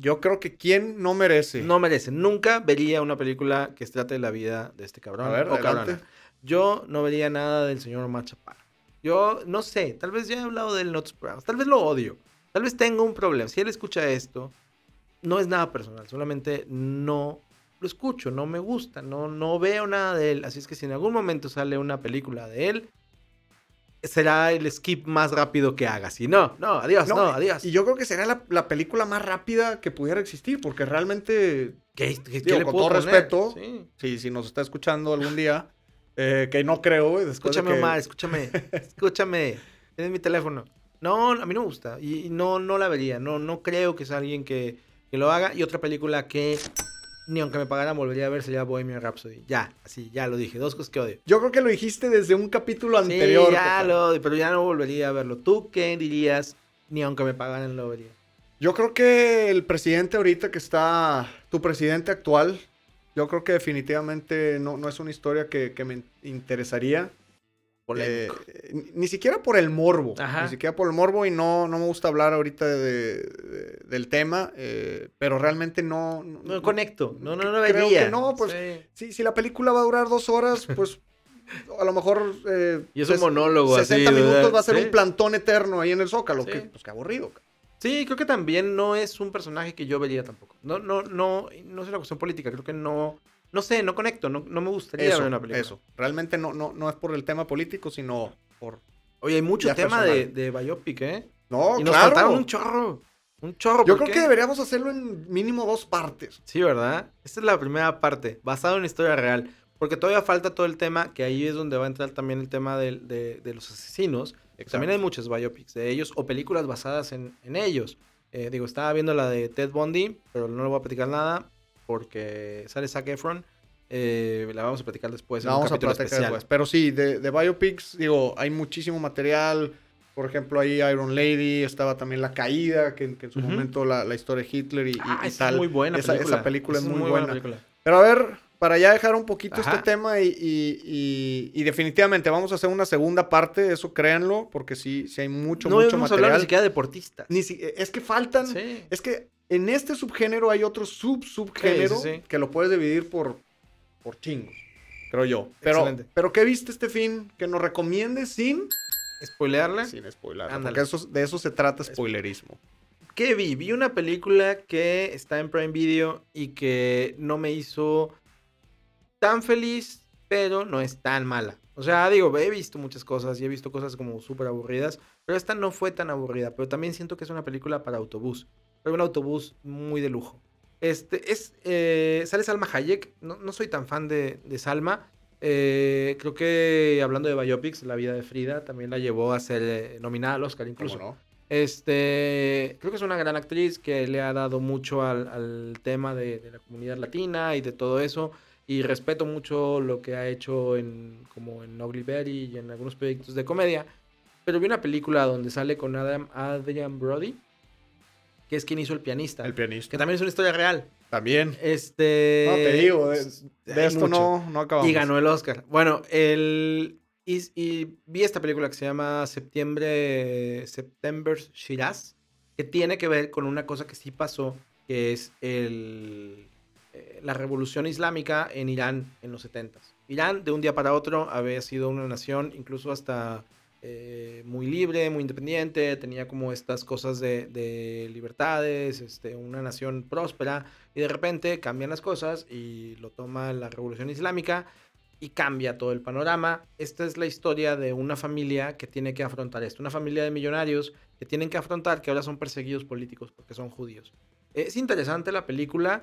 Speaker 2: Yo creo que quién no merece.
Speaker 1: No merece. Nunca vería una película que se trate de la vida de este cabrón. A ver, o Yo no vería nada del señor Machapar. Yo no sé, tal vez ya he hablado de él en otros programas. Tal vez lo odio. Tal vez tenga un problema. Si él escucha esto, no es nada personal. Solamente no lo escucho, no me gusta, no, no veo nada de él. Así es que si en algún momento sale una película de él, será el skip más rápido que hagas. Y no, no, adiós, no, adiós.
Speaker 2: Y yo creo que será la, la película más rápida que pudiera existir, porque realmente,
Speaker 1: ¿Qué, qué- le
Speaker 2: con
Speaker 1: puedo
Speaker 2: todo
Speaker 1: poner?
Speaker 2: respeto,
Speaker 1: Sí.
Speaker 2: si, si nos está escuchando algún día, eh, que no creo, de
Speaker 1: Escúchame,
Speaker 2: que-
Speaker 1: Omar, escúchame. Escúchame. Tienes mi teléfono. No, a mí no me gusta. Y, y no, no la vería. No, no creo que sea alguien que, que lo haga. Y otra película que ni aunque me pagaran volvería a ver sería Bohemian Rhapsody. Ya, así, ya lo dije. Dos cosas que odio.
Speaker 2: Yo creo que lo dijiste desde un capítulo
Speaker 1: Sí,
Speaker 2: anterior.
Speaker 1: ya lo odio, pero ya no volvería a verlo. ¿Tú qué dirías? Ni aunque me pagaran lo vería.
Speaker 2: Yo creo que el presidente ahorita que está, tu presidente actual, yo creo que definitivamente no, no es una historia que, que me interesaría.
Speaker 1: Polémico.
Speaker 2: Eh, ni, ni siquiera por el morbo.
Speaker 1: Ajá.
Speaker 2: Ni siquiera por el morbo y no, no me gusta hablar ahorita de- de- del tema, eh, pero realmente no...
Speaker 1: no conecto. No, no, no
Speaker 2: creo
Speaker 1: vería.
Speaker 2: que no, pues,
Speaker 1: Sí.
Speaker 2: Si, si la película va a durar dos horas, pues a lo mejor... eh,
Speaker 1: Y es un monólogo así.
Speaker 2: 60 minutos
Speaker 1: ¿verdad?
Speaker 2: va a ser
Speaker 1: Sí.
Speaker 2: un plantón eterno ahí en el Zócalo.
Speaker 1: Sí.
Speaker 2: Que, pues qué aburrido.
Speaker 1: Sí, creo que también no es un personaje que yo vería tampoco. No, no, no, no es una cuestión política. Creo que no, no sé, no conecto. No, no me gustaría
Speaker 2: Eso,
Speaker 1: ver una película.
Speaker 2: eso. Realmente no, no, no es por el tema político, sino por...
Speaker 1: Oye, hay mucho tema de, de biopic, ¿eh?
Speaker 2: No,
Speaker 1: y nos
Speaker 2: claro.
Speaker 1: un chorro. Un chorro.
Speaker 2: Yo
Speaker 1: ¿por
Speaker 2: creo
Speaker 1: qué?
Speaker 2: que deberíamos hacerlo en mínimo dos partes.
Speaker 1: Sí, ¿verdad? Esta es la primera parte, basado en historia real. Porque todavía falta todo el tema, que ahí es donde va a entrar también el tema de, de los asesinos. También hay muchos biopics de ellos o películas basadas en, en ellos. Eh, digo, estaba viendo la de Ted Bundy, pero no le voy a platicar nada porque sale Zac Efron. Eh, la vamos a platicar después en
Speaker 2: La
Speaker 1: un
Speaker 2: vamos a platicar
Speaker 1: especial.
Speaker 2: después. Pero sí, de, de biopics, digo, hay muchísimo material. Por ejemplo, ahí Iron Lady, estaba también La Caída, que, que en su momento la, la historia de Hitler y,
Speaker 1: Ah,
Speaker 2: y
Speaker 1: esa
Speaker 2: tal.
Speaker 1: es muy buena
Speaker 2: esa,
Speaker 1: película.
Speaker 2: esa película es muy, buena. Pero a ver, para ya dejar un poquito
Speaker 1: Ajá.
Speaker 2: este tema y, y- y- y definitivamente vamos a hacer una segunda parte, eso créanlo, porque sí, sí hay mucho,
Speaker 1: no
Speaker 2: mucho
Speaker 1: ni
Speaker 2: material.
Speaker 1: siquiera de deportistas.
Speaker 2: Ni si- es que faltan,
Speaker 1: Sí.
Speaker 2: es que en este subgénero hay otro sub subgénero
Speaker 1: Sí, sí, sí.
Speaker 2: que lo puedes dividir por, por chingos, creo yo. Pero,
Speaker 1: Excelente.
Speaker 2: pero ¿qué viste este fin que nos recomiendes sin,
Speaker 1: ¿Spoilearla?
Speaker 2: sin spoiler?
Speaker 1: Ándale.
Speaker 2: Porque eso, de eso se trata spoilerismo.
Speaker 1: ¿Qué vi? Vi una película que está en Prime Video y que no me hizo tan feliz, pero no es tan mala. O sea, digo, he visto muchas cosas y he visto cosas como súper aburridas, pero esta no fue tan aburrida. Pero también siento que es una película para autobús. Pero un autobús muy de lujo. Este, es, eh, sale Salma Hayek. No, no soy tan fan de, de Salma. Eh, creo que hablando de biopics, La vida de Frida también la llevó a ser eh, nominada al Oscar incluso.
Speaker 2: ¿Cómo no?
Speaker 1: Este, creo que es una gran actriz que le ha dado mucho al, al tema de, de la comunidad latina y de todo eso. Y respeto mucho lo que ha hecho en, como en Ugly Betty y en algunos proyectos de comedia. Pero vi una película donde sale con Adam, Adrian Brody, que es quien hizo El Pianista.
Speaker 2: El pianista.
Speaker 1: que también es una historia real.
Speaker 2: También.
Speaker 1: Este.
Speaker 2: No, te digo, de, esto no, no acabamos.
Speaker 1: Y ganó el Oscar. Bueno, el. Y, y vi esta película que se llama Septiembre. September Shiraz. Que tiene que ver con una cosa que sí pasó. Que es el. eh, la revolución islámica en Irán en los 70 Irán, de un día para otro, había sido una nación, incluso hasta eh, muy libre, muy independiente, tenía como estas cosas de, de libertades, este, una nación próspera, y de repente cambian las cosas y lo toma la revolución islámica y cambia todo el panorama. Esta es la historia de una familia que tiene que afrontar esto, una familia de millonarios que tienen que afrontar que ahora son perseguidos políticos porque son judíos. Es interesante la película,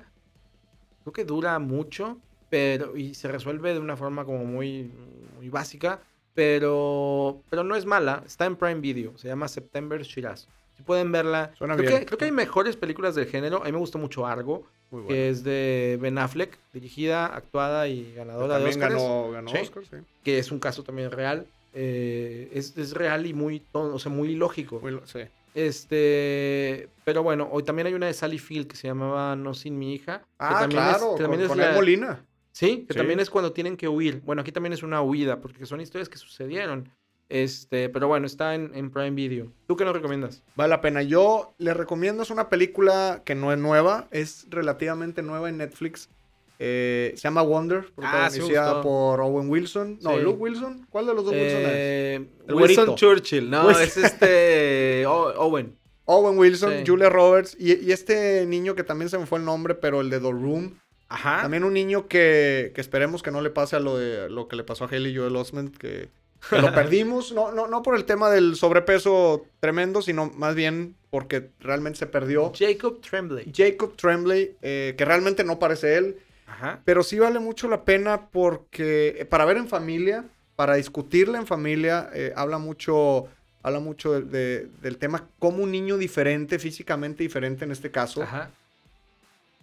Speaker 1: creo que dura mucho, pero y se resuelve de una forma como muy, muy básica, pero, pero no es mala, está en Prime Video, se llama September Shiraz. Si pueden verla,
Speaker 2: Suena
Speaker 1: creo
Speaker 2: bien.
Speaker 1: que, creo que hay mejores películas del género, a mí me gustó mucho Argo,
Speaker 2: Muy bueno.
Speaker 1: que es de Ben Affleck, dirigida, actuada y ganadora de
Speaker 2: También
Speaker 1: Oscars,
Speaker 2: ganó, ganó
Speaker 1: Sí.
Speaker 2: Oscar, sí.
Speaker 1: que es un caso también real. eh, es, es real y muy, ton- o sea, muy lógico.
Speaker 2: Muy sí.
Speaker 1: Este, pero bueno, hoy también hay una de Sally Field que se llamaba No sin mi hija. que
Speaker 2: Ah,
Speaker 1: también
Speaker 2: claro,
Speaker 1: que también
Speaker 2: con,
Speaker 1: es
Speaker 2: con
Speaker 1: la-
Speaker 2: Molina.
Speaker 1: Sí, que
Speaker 2: Sí.
Speaker 1: también es cuando tienen que huir. Bueno, aquí también es una huida, porque son historias que sucedieron. Este, pero bueno, está en, en Prime Video. ¿Tú qué nos recomiendas?
Speaker 2: Vale la pena. Yo les recomiendo, es una película que no es nueva, es relativamente nueva en Netflix. Eh, se llama Wonder,
Speaker 1: Ah, sí
Speaker 2: protagonizada por Owen Wilson. No,
Speaker 1: Sí.
Speaker 2: Luke Wilson. ¿Cuál de los dos Wilson es?
Speaker 1: Eh,
Speaker 2: El
Speaker 1: Wilson
Speaker 2: güerito.
Speaker 1: Churchill, no,
Speaker 2: Wilson.
Speaker 1: es este Owen.
Speaker 2: Owen Wilson,
Speaker 1: Sí.
Speaker 2: Julia Roberts y, y este niño que también se me fue el nombre, pero el de The Room.
Speaker 1: Ajá.
Speaker 2: También un niño que, que esperemos que no le pase a lo de lo que le pasó a Haley Joel Osment, que que lo perdimos, no, no, no por el tema del sobrepeso tremendo, sino más bien porque realmente se perdió.
Speaker 1: Jacob Tremblay.
Speaker 2: Jacob Tremblay, eh, que realmente no parece él,
Speaker 1: Ajá.
Speaker 2: pero sí vale mucho la pena porque eh, para ver en familia, para discutirla en familia, eh, habla mucho, habla mucho de- de- del tema cómo un niño diferente, físicamente diferente en este caso,
Speaker 1: Ajá.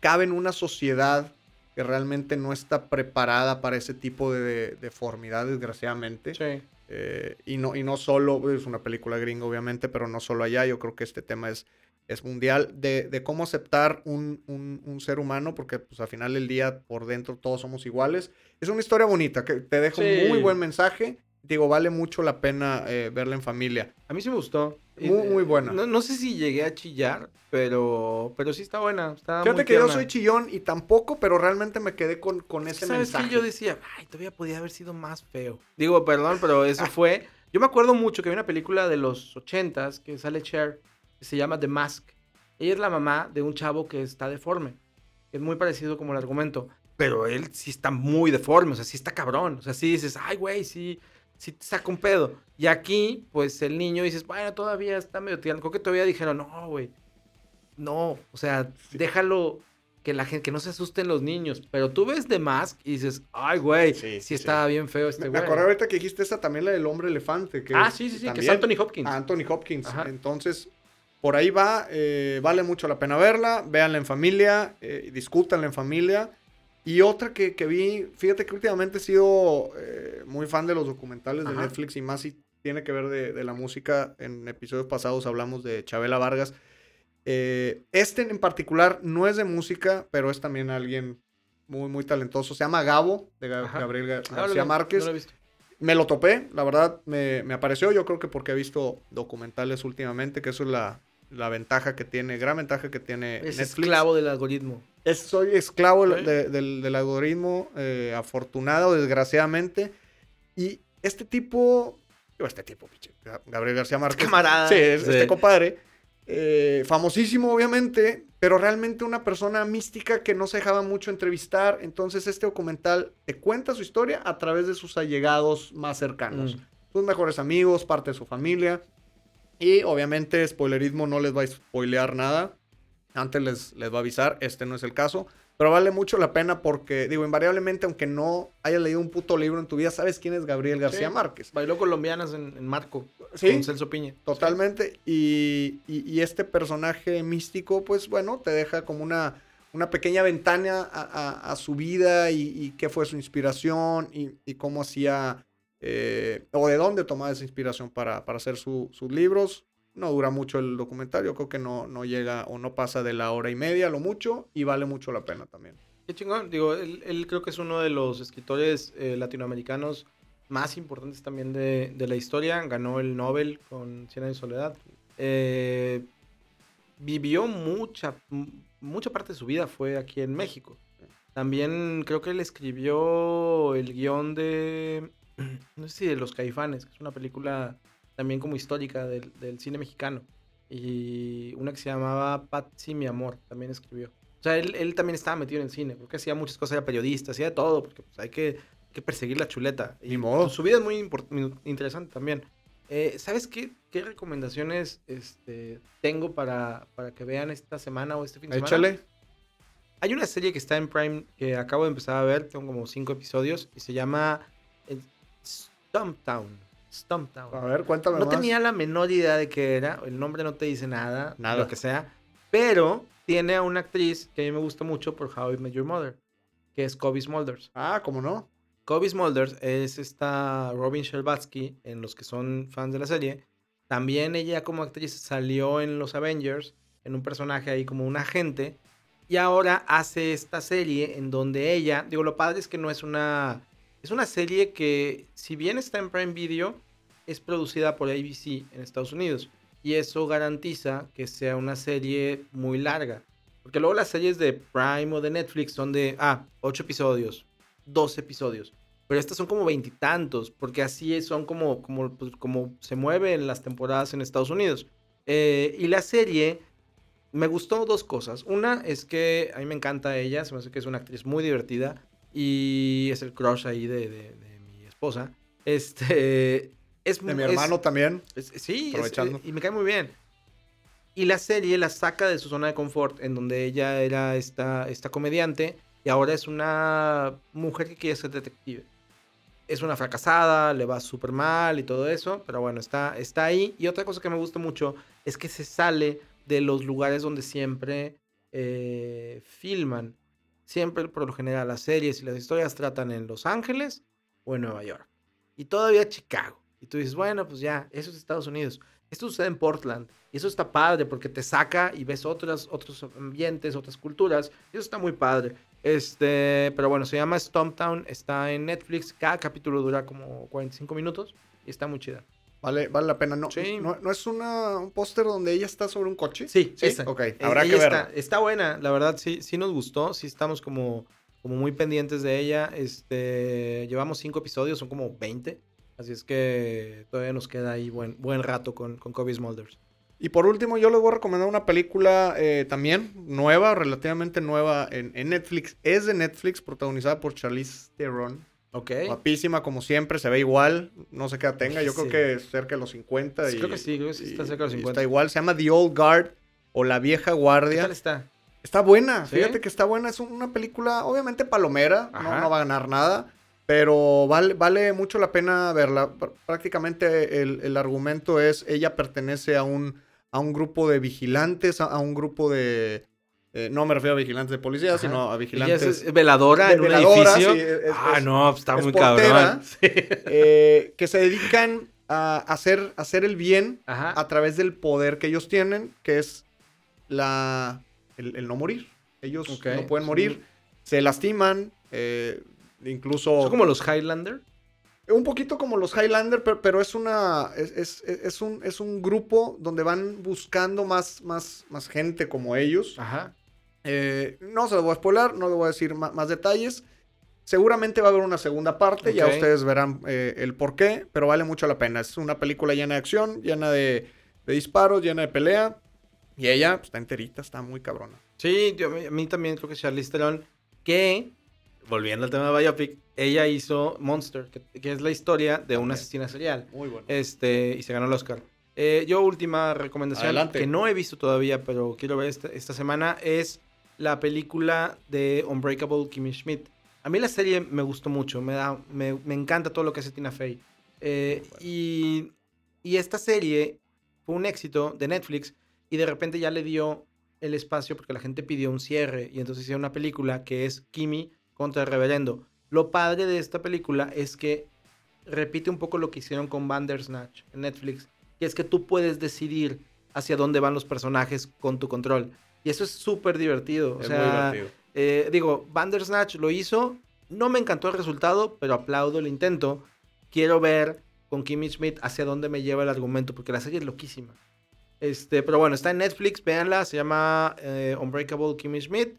Speaker 2: Cabe en una sociedad que realmente no está preparada para ese tipo de, de deformidad, desgraciadamente.
Speaker 1: Sí.
Speaker 2: Eh, y, no, y no solo, es una película gringa obviamente, pero no solo allá, yo creo que este tema es, es mundial, de, de cómo aceptar un, un- un ser humano, porque pues al final del día por dentro todos somos iguales. Es una historia bonita, que te deja
Speaker 1: Sí.
Speaker 2: un muy buen mensaje. Digo, vale mucho la pena eh, verla en familia.
Speaker 1: A mí sí me gustó.
Speaker 2: Muy, muy buena.
Speaker 1: No, no sé si llegué a chillar, pero, pero sí está buena. Está
Speaker 2: Fíjate
Speaker 1: muy
Speaker 2: que yo
Speaker 1: tierna.
Speaker 2: soy chillón y tampoco, pero realmente me quedé con, con ese
Speaker 1: ¿Sabes
Speaker 2: mensaje.
Speaker 1: qué? Yo decía, ay, todavía podía haber sido más feo. Digo, perdón, pero eso fue. Yo me acuerdo mucho que hay una película de los ochentas que sale Cher, que se llama The Mask. Ella es la mamá de un chavo que está deforme. Es muy parecido como el argumento. Pero él sí está muy deforme, o sea, sí está cabrón. O sea, sí dices, ay, güey, sí, sí te saca un pedo. Y aquí, pues el niño dices, bueno, todavía está medio tierno. Creo que todavía dijeron, no, güey. No, o sea, déjalo que la gente, que no se asusten los niños. Pero tú ves The Mask y dices, ay, güey,
Speaker 2: Sí,
Speaker 1: sí,
Speaker 2: sí,
Speaker 1: estaba bien feo este
Speaker 2: Me, me
Speaker 1: güey.
Speaker 2: acordé ahorita que dijiste esa también, la del hombre elefante. Que
Speaker 1: Ah, sí, sí, sí, que es Anthony Hopkins.
Speaker 2: a Anthony Hopkins.
Speaker 1: Ajá.
Speaker 2: Entonces, por ahí va, eh, vale mucho la pena verla, véanla en familia, eh, discútanla en familia. Y otra que, que vi, fíjate que últimamente he sido eh, muy fan de los documentales de. Netflix y más si tiene que ver de, de la música. En episodios pasados hablamos de Chabela Vargas. Eh, este en particular no es de música, pero es también alguien muy, muy talentoso. Se llama Gabo, de
Speaker 1: Ajá.
Speaker 2: Gabriel Gar- García
Speaker 1: no
Speaker 2: Márquez.
Speaker 1: lo.
Speaker 2: Me lo topé, la verdad me, me apareció. Yo creo que porque he visto documentales últimamente, que eso es la, la ventaja que tiene, gran ventaja que tiene
Speaker 1: Es
Speaker 2: Netflix.
Speaker 1: esclavo del algoritmo.
Speaker 2: Es- soy esclavo
Speaker 1: Ok.
Speaker 2: de- del, del algoritmo, eh, afortunado, desgraciadamente. Y este tipo, este tipo, Gabriel García Márquez.
Speaker 1: camarada.
Speaker 2: Sí, es-
Speaker 1: Sí.
Speaker 2: este compadre. eh, famosísimo, obviamente, pero realmente una persona mística que no se dejaba mucho entrevistar. Entonces, este documental te cuenta su historia a través de sus allegados más cercanos.
Speaker 1: Mm.
Speaker 2: Sus mejores amigos, parte de su familia. Y obviamente, spoilerismo no les va a spoilear nada. Antes les, les va a avisar, este no es el caso. Pero vale mucho la pena porque, digo, invariablemente, aunque no hayas leído un puto libro en tu vida, sabes quién es Gabriel García
Speaker 1: Sí.
Speaker 2: Márquez.
Speaker 1: Bailó colombianas en, en Marco.
Speaker 2: Sí.
Speaker 1: Con Celso Piña.
Speaker 2: Totalmente. Y, y- y este personaje místico, pues bueno, te deja como una, una pequeña ventana a, a- a su vida y, y qué fue su inspiración y, y cómo hacía, eh, o de dónde tomaba esa inspiración para, para hacer su- sus libros. No dura mucho el documentario, creo que no, no llega o no pasa de la hora y media, lo mucho, y vale mucho la pena también.
Speaker 1: Qué chingón. Digo, él, él creo que es uno de los escritores eh, latinoamericanos más importantes también de, de la historia. Ganó el Nobel con Cien años de soledad. Eh, vivió mucha, mucha parte de su vida fue aquí en México. También creo que él escribió el guion de, no sé si de Los Caifanes, que es una película también como histórica del, del cine mexicano. Y una que se llamaba Patsy, mi amor, también escribió. O sea, él, él también estaba metido en el cine, porque hacía muchas cosas, era periodista, hacía de todo, porque pues, hay que, que perseguir la chuleta. Y
Speaker 2: modo.
Speaker 1: Su vida es muy interesante también. Eh, ¿Sabes qué, qué recomendaciones este, tengo para, para que vean esta semana o este fin de semana?
Speaker 2: Échale.
Speaker 1: Hay una serie que está en Prime que acabo de empezar a ver, tengo como cinco episodios, y se llama Stumptown. Stumptown.
Speaker 2: A ver, cuéntame
Speaker 1: No
Speaker 2: más.
Speaker 1: tenía la menor idea de qué era, el nombre no te dice nada,
Speaker 2: Nada.
Speaker 1: lo que sea, pero tiene a una actriz que a mí me gusta mucho por How I Met Your Mother, que es Kobe Smulders.
Speaker 2: Ah, ¿cómo no?
Speaker 1: Kobe Smulders es esta Robin Scherbatsky en los que son fans de la serie. También ella como actriz salió en los Avengers, en un personaje ahí como un agente. Y ahora hace esta serie en donde ella, digo, lo padre es que no es una, es una serie que si bien está en Prime Video, es producida por ABC en Estados Unidos. Y eso garantiza que sea una serie muy larga. Porque luego las series de Prime o de Netflix son de, ah, 8 episodios, 12 episodios. Pero estas son como veintitantos, porque así son como, como, pues, como se mueven las temporadas en Estados Unidos. Eh, y la serie, me gustó dos cosas. Una es que a mí me encanta ella, se me hace que es una actriz muy divertida y es el crush ahí de, de- de mi esposa. Este, Es,
Speaker 2: De mi
Speaker 1: es-
Speaker 2: hermano también.
Speaker 1: es- sí, es-
Speaker 2: Aprovechando.
Speaker 1: eh, y me cae muy bien. Y la serie la saca de su zona de confort, en donde ella era esta, esta comediante y ahora es una mujer que quiere ser detective. Es una fracasada, le va súper mal y todo eso, pero bueno, está, está ahí. Y otra cosa que me gusta mucho es que se sale de los lugares donde siempre eh, filman. Siempre, por lo general, las series y las historias tratan en Los Ángeles o en Nueva York. Y todavía Chicago. Y tú dices, bueno, pues ya, eso es Estados Unidos. Esto sucede en Portland. Y eso está padre porque te saca y ves otras, otros ambientes, otras culturas. Y eso está muy padre. Este, pero bueno, se llama Stomptown. Está en Netflix. Cada capítulo dura como 45 minutos. Y está muy chida.
Speaker 2: Vale, vale la pena. No,
Speaker 1: Sí.
Speaker 2: no, no es una, un póster donde ella está sobre un coche.
Speaker 1: Sí,
Speaker 2: sí.
Speaker 1: esa.
Speaker 2: Ok,
Speaker 1: Eh,
Speaker 2: habrá que verla.
Speaker 1: Está, está buena, la verdad, sí, sí nos gustó. Sí estamos como, como muy pendientes de ella. Este, llevamos cinco episodios, son como 20. Así es que todavía nos queda ahí buen, buen rato con, con Kobe Smulders.
Speaker 2: Y por último, yo les voy a recomendar una película eh, también nueva, relativamente nueva en, en Netflix. Es de Netflix, protagonizada por Charlize Theron.
Speaker 1: Ok.
Speaker 2: Guapísima, como siempre, se ve igual. No sé qué edad tenga, yo
Speaker 1: Sí.
Speaker 2: creo que es cerca de los 50.
Speaker 1: Sí,
Speaker 2: y-
Speaker 1: creo que sí, creo que sí está cerca de los
Speaker 2: y
Speaker 1: 50.
Speaker 2: Está igual, se llama The Old Guard o La Vieja
Speaker 1: ¿Qué
Speaker 2: Guardia.
Speaker 1: tal está?
Speaker 2: Está buena,
Speaker 1: ¿Sí?
Speaker 2: fíjate que está buena. Es una película, obviamente palomera, no, va a ganar nada, pero vale, vale mucho la pena verla. Pr- Prácticamente el, el argumento es, ella pertenece a un, a un grupo de vigilantes, a, a un grupo de... eh, no me refiero a vigilantes de policía,
Speaker 1: Ajá.
Speaker 2: sino a vigilantes...
Speaker 1: es, es veladora
Speaker 2: de
Speaker 1: en un edificio.
Speaker 2: sí, es-
Speaker 1: ah,
Speaker 2: es-
Speaker 1: no, pues está
Speaker 2: es
Speaker 1: muy
Speaker 2: portera.
Speaker 1: cabrón.
Speaker 2: Eh, que se dedican a hacer, hacer el bien
Speaker 1: Ajá.
Speaker 2: a través del poder que ellos tienen, que es la, el, el no morir. Ellos no pueden
Speaker 1: sí.
Speaker 2: morir, se lastiman, eh, incluso...
Speaker 1: Son como los Highlander.
Speaker 2: Un poquito como los Highlander, pero, pero es una... Es, es- es un, es un grupo donde van buscando más, más, más gente como ellos.
Speaker 1: Ajá.
Speaker 2: Eh, no se lo voy a spoiler, no le voy a decir ma- más, detalles. Seguramente va a haber una segunda parte, ya
Speaker 1: Ok.
Speaker 2: ustedes verán eh, el por qué, pero vale mucho la pena. Es una película llena de acción, llena de, de disparos, llena de pelea. Y ella pues, está enterita, está muy cabrona.
Speaker 1: Sí, yo, a mí también creo que Charlize Theron, que, volviendo al tema de Biopic, ella hizo Monster, que, que es la historia de una
Speaker 2: Ok.
Speaker 1: asesina serial.
Speaker 2: Muy bueno.
Speaker 1: Este, y se ganó el Oscar. Eh, yo, última recomendación,
Speaker 2: Adelante.
Speaker 1: que no he visto todavía, pero quiero ver esta, esta semana, es la película de Unbreakable Kimmy Schmidt. A mí la serie me gustó mucho, me, da, me, me encanta todo lo que hace Tina Fey. Eh,
Speaker 2: bueno.
Speaker 1: y, y esta serie fue un éxito de Netflix y de repente ya le dio el espacio porque la gente pidió un cierre y entonces hicieron una película que es Kimmy contra el reverendo. Lo padre de esta película es que repite un poco lo que hicieron con Bandersnatch en Netflix, que es que tú puedes decidir hacia dónde van los personajes con tu control. Y eso es súper divertido. O
Speaker 2: es
Speaker 1: sea,
Speaker 2: muy divertido.
Speaker 1: eh, digo, Bandersnatch lo hizo, no me encantó el resultado, pero aplaudo el intento. Quiero ver con Kimmy Schmidt hacia dónde me lleva el argumento, porque la serie es loquísima. Este, pero bueno, está en Netflix, véanla, se llama eh, Unbreakable Kimmy Schmidt,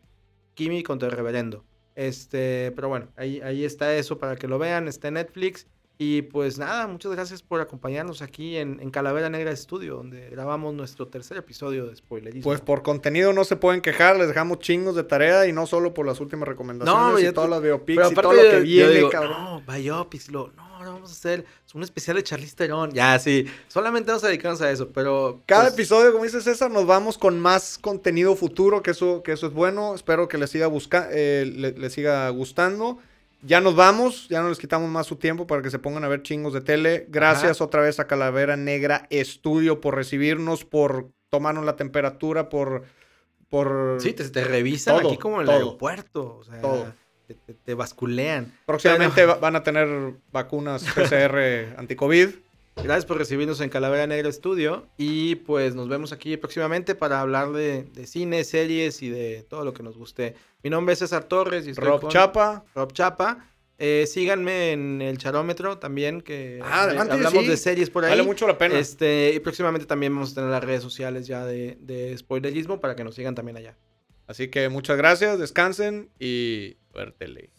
Speaker 1: Kimmy contra el reverendo. Este, pero bueno, ahí, ahí está eso para que lo vean, está en Netflix. Y pues nada, muchas gracias por acompañarnos aquí en, en Calavera Negra Studio, donde grabamos nuestro tercer episodio de Spoilerismo.
Speaker 2: Pues por contenido no se pueden quejar, les dejamos chingos de tarea y no solo por las últimas recomendaciones
Speaker 1: No,
Speaker 2: y todas las biopics
Speaker 1: Pero
Speaker 2: y todo lo que viene,
Speaker 1: digo,
Speaker 2: cabrón.
Speaker 1: No, biopics, lo, no, no vamos a hacer un especial de Charlize Theron. Ya, sí, solamente vamos a dedicarnos a eso, pero...
Speaker 2: Cada
Speaker 1: pues,
Speaker 2: episodio, como dice César, nos vamos con más contenido futuro, que eso, que eso es bueno. Espero que les siga, busca eh, le- les siga gustando. Ya nos vamos, ya no les quitamos más su tiempo para que se pongan a ver chingos de tele. Gracias otra vez a Calavera Negra Estudio por recibirnos, por tomarnos la temperatura, por... por...
Speaker 1: Sí, te, te revisan
Speaker 2: Todo,
Speaker 1: aquí como en el
Speaker 2: todo.
Speaker 1: aeropuerto, o sea,
Speaker 2: Todo.
Speaker 1: Te, te- te basculean.
Speaker 2: Próximamente
Speaker 1: Pero-
Speaker 2: van a tener vacunas PCR anti-COVID.
Speaker 1: Gracias por recibirnos en Calavera Negra Studio y pues nos vemos aquí próximamente para hablar de, de cine, series y de todo lo que nos guste. Mi nombre es César Torres y estoy
Speaker 2: Rob
Speaker 1: con
Speaker 2: Chapa.
Speaker 1: Rob Chapa. Eh, síganme en el Charómetro también, que
Speaker 2: Ah,
Speaker 1: hablamos
Speaker 2: sí.
Speaker 1: de series por ahí.
Speaker 2: Vale mucho la pena.
Speaker 1: Este, y próximamente también vamos a tener las redes sociales ya de, de spoilerismo para que nos sigan también allá.
Speaker 2: Así que muchas gracias, descansen y suértele.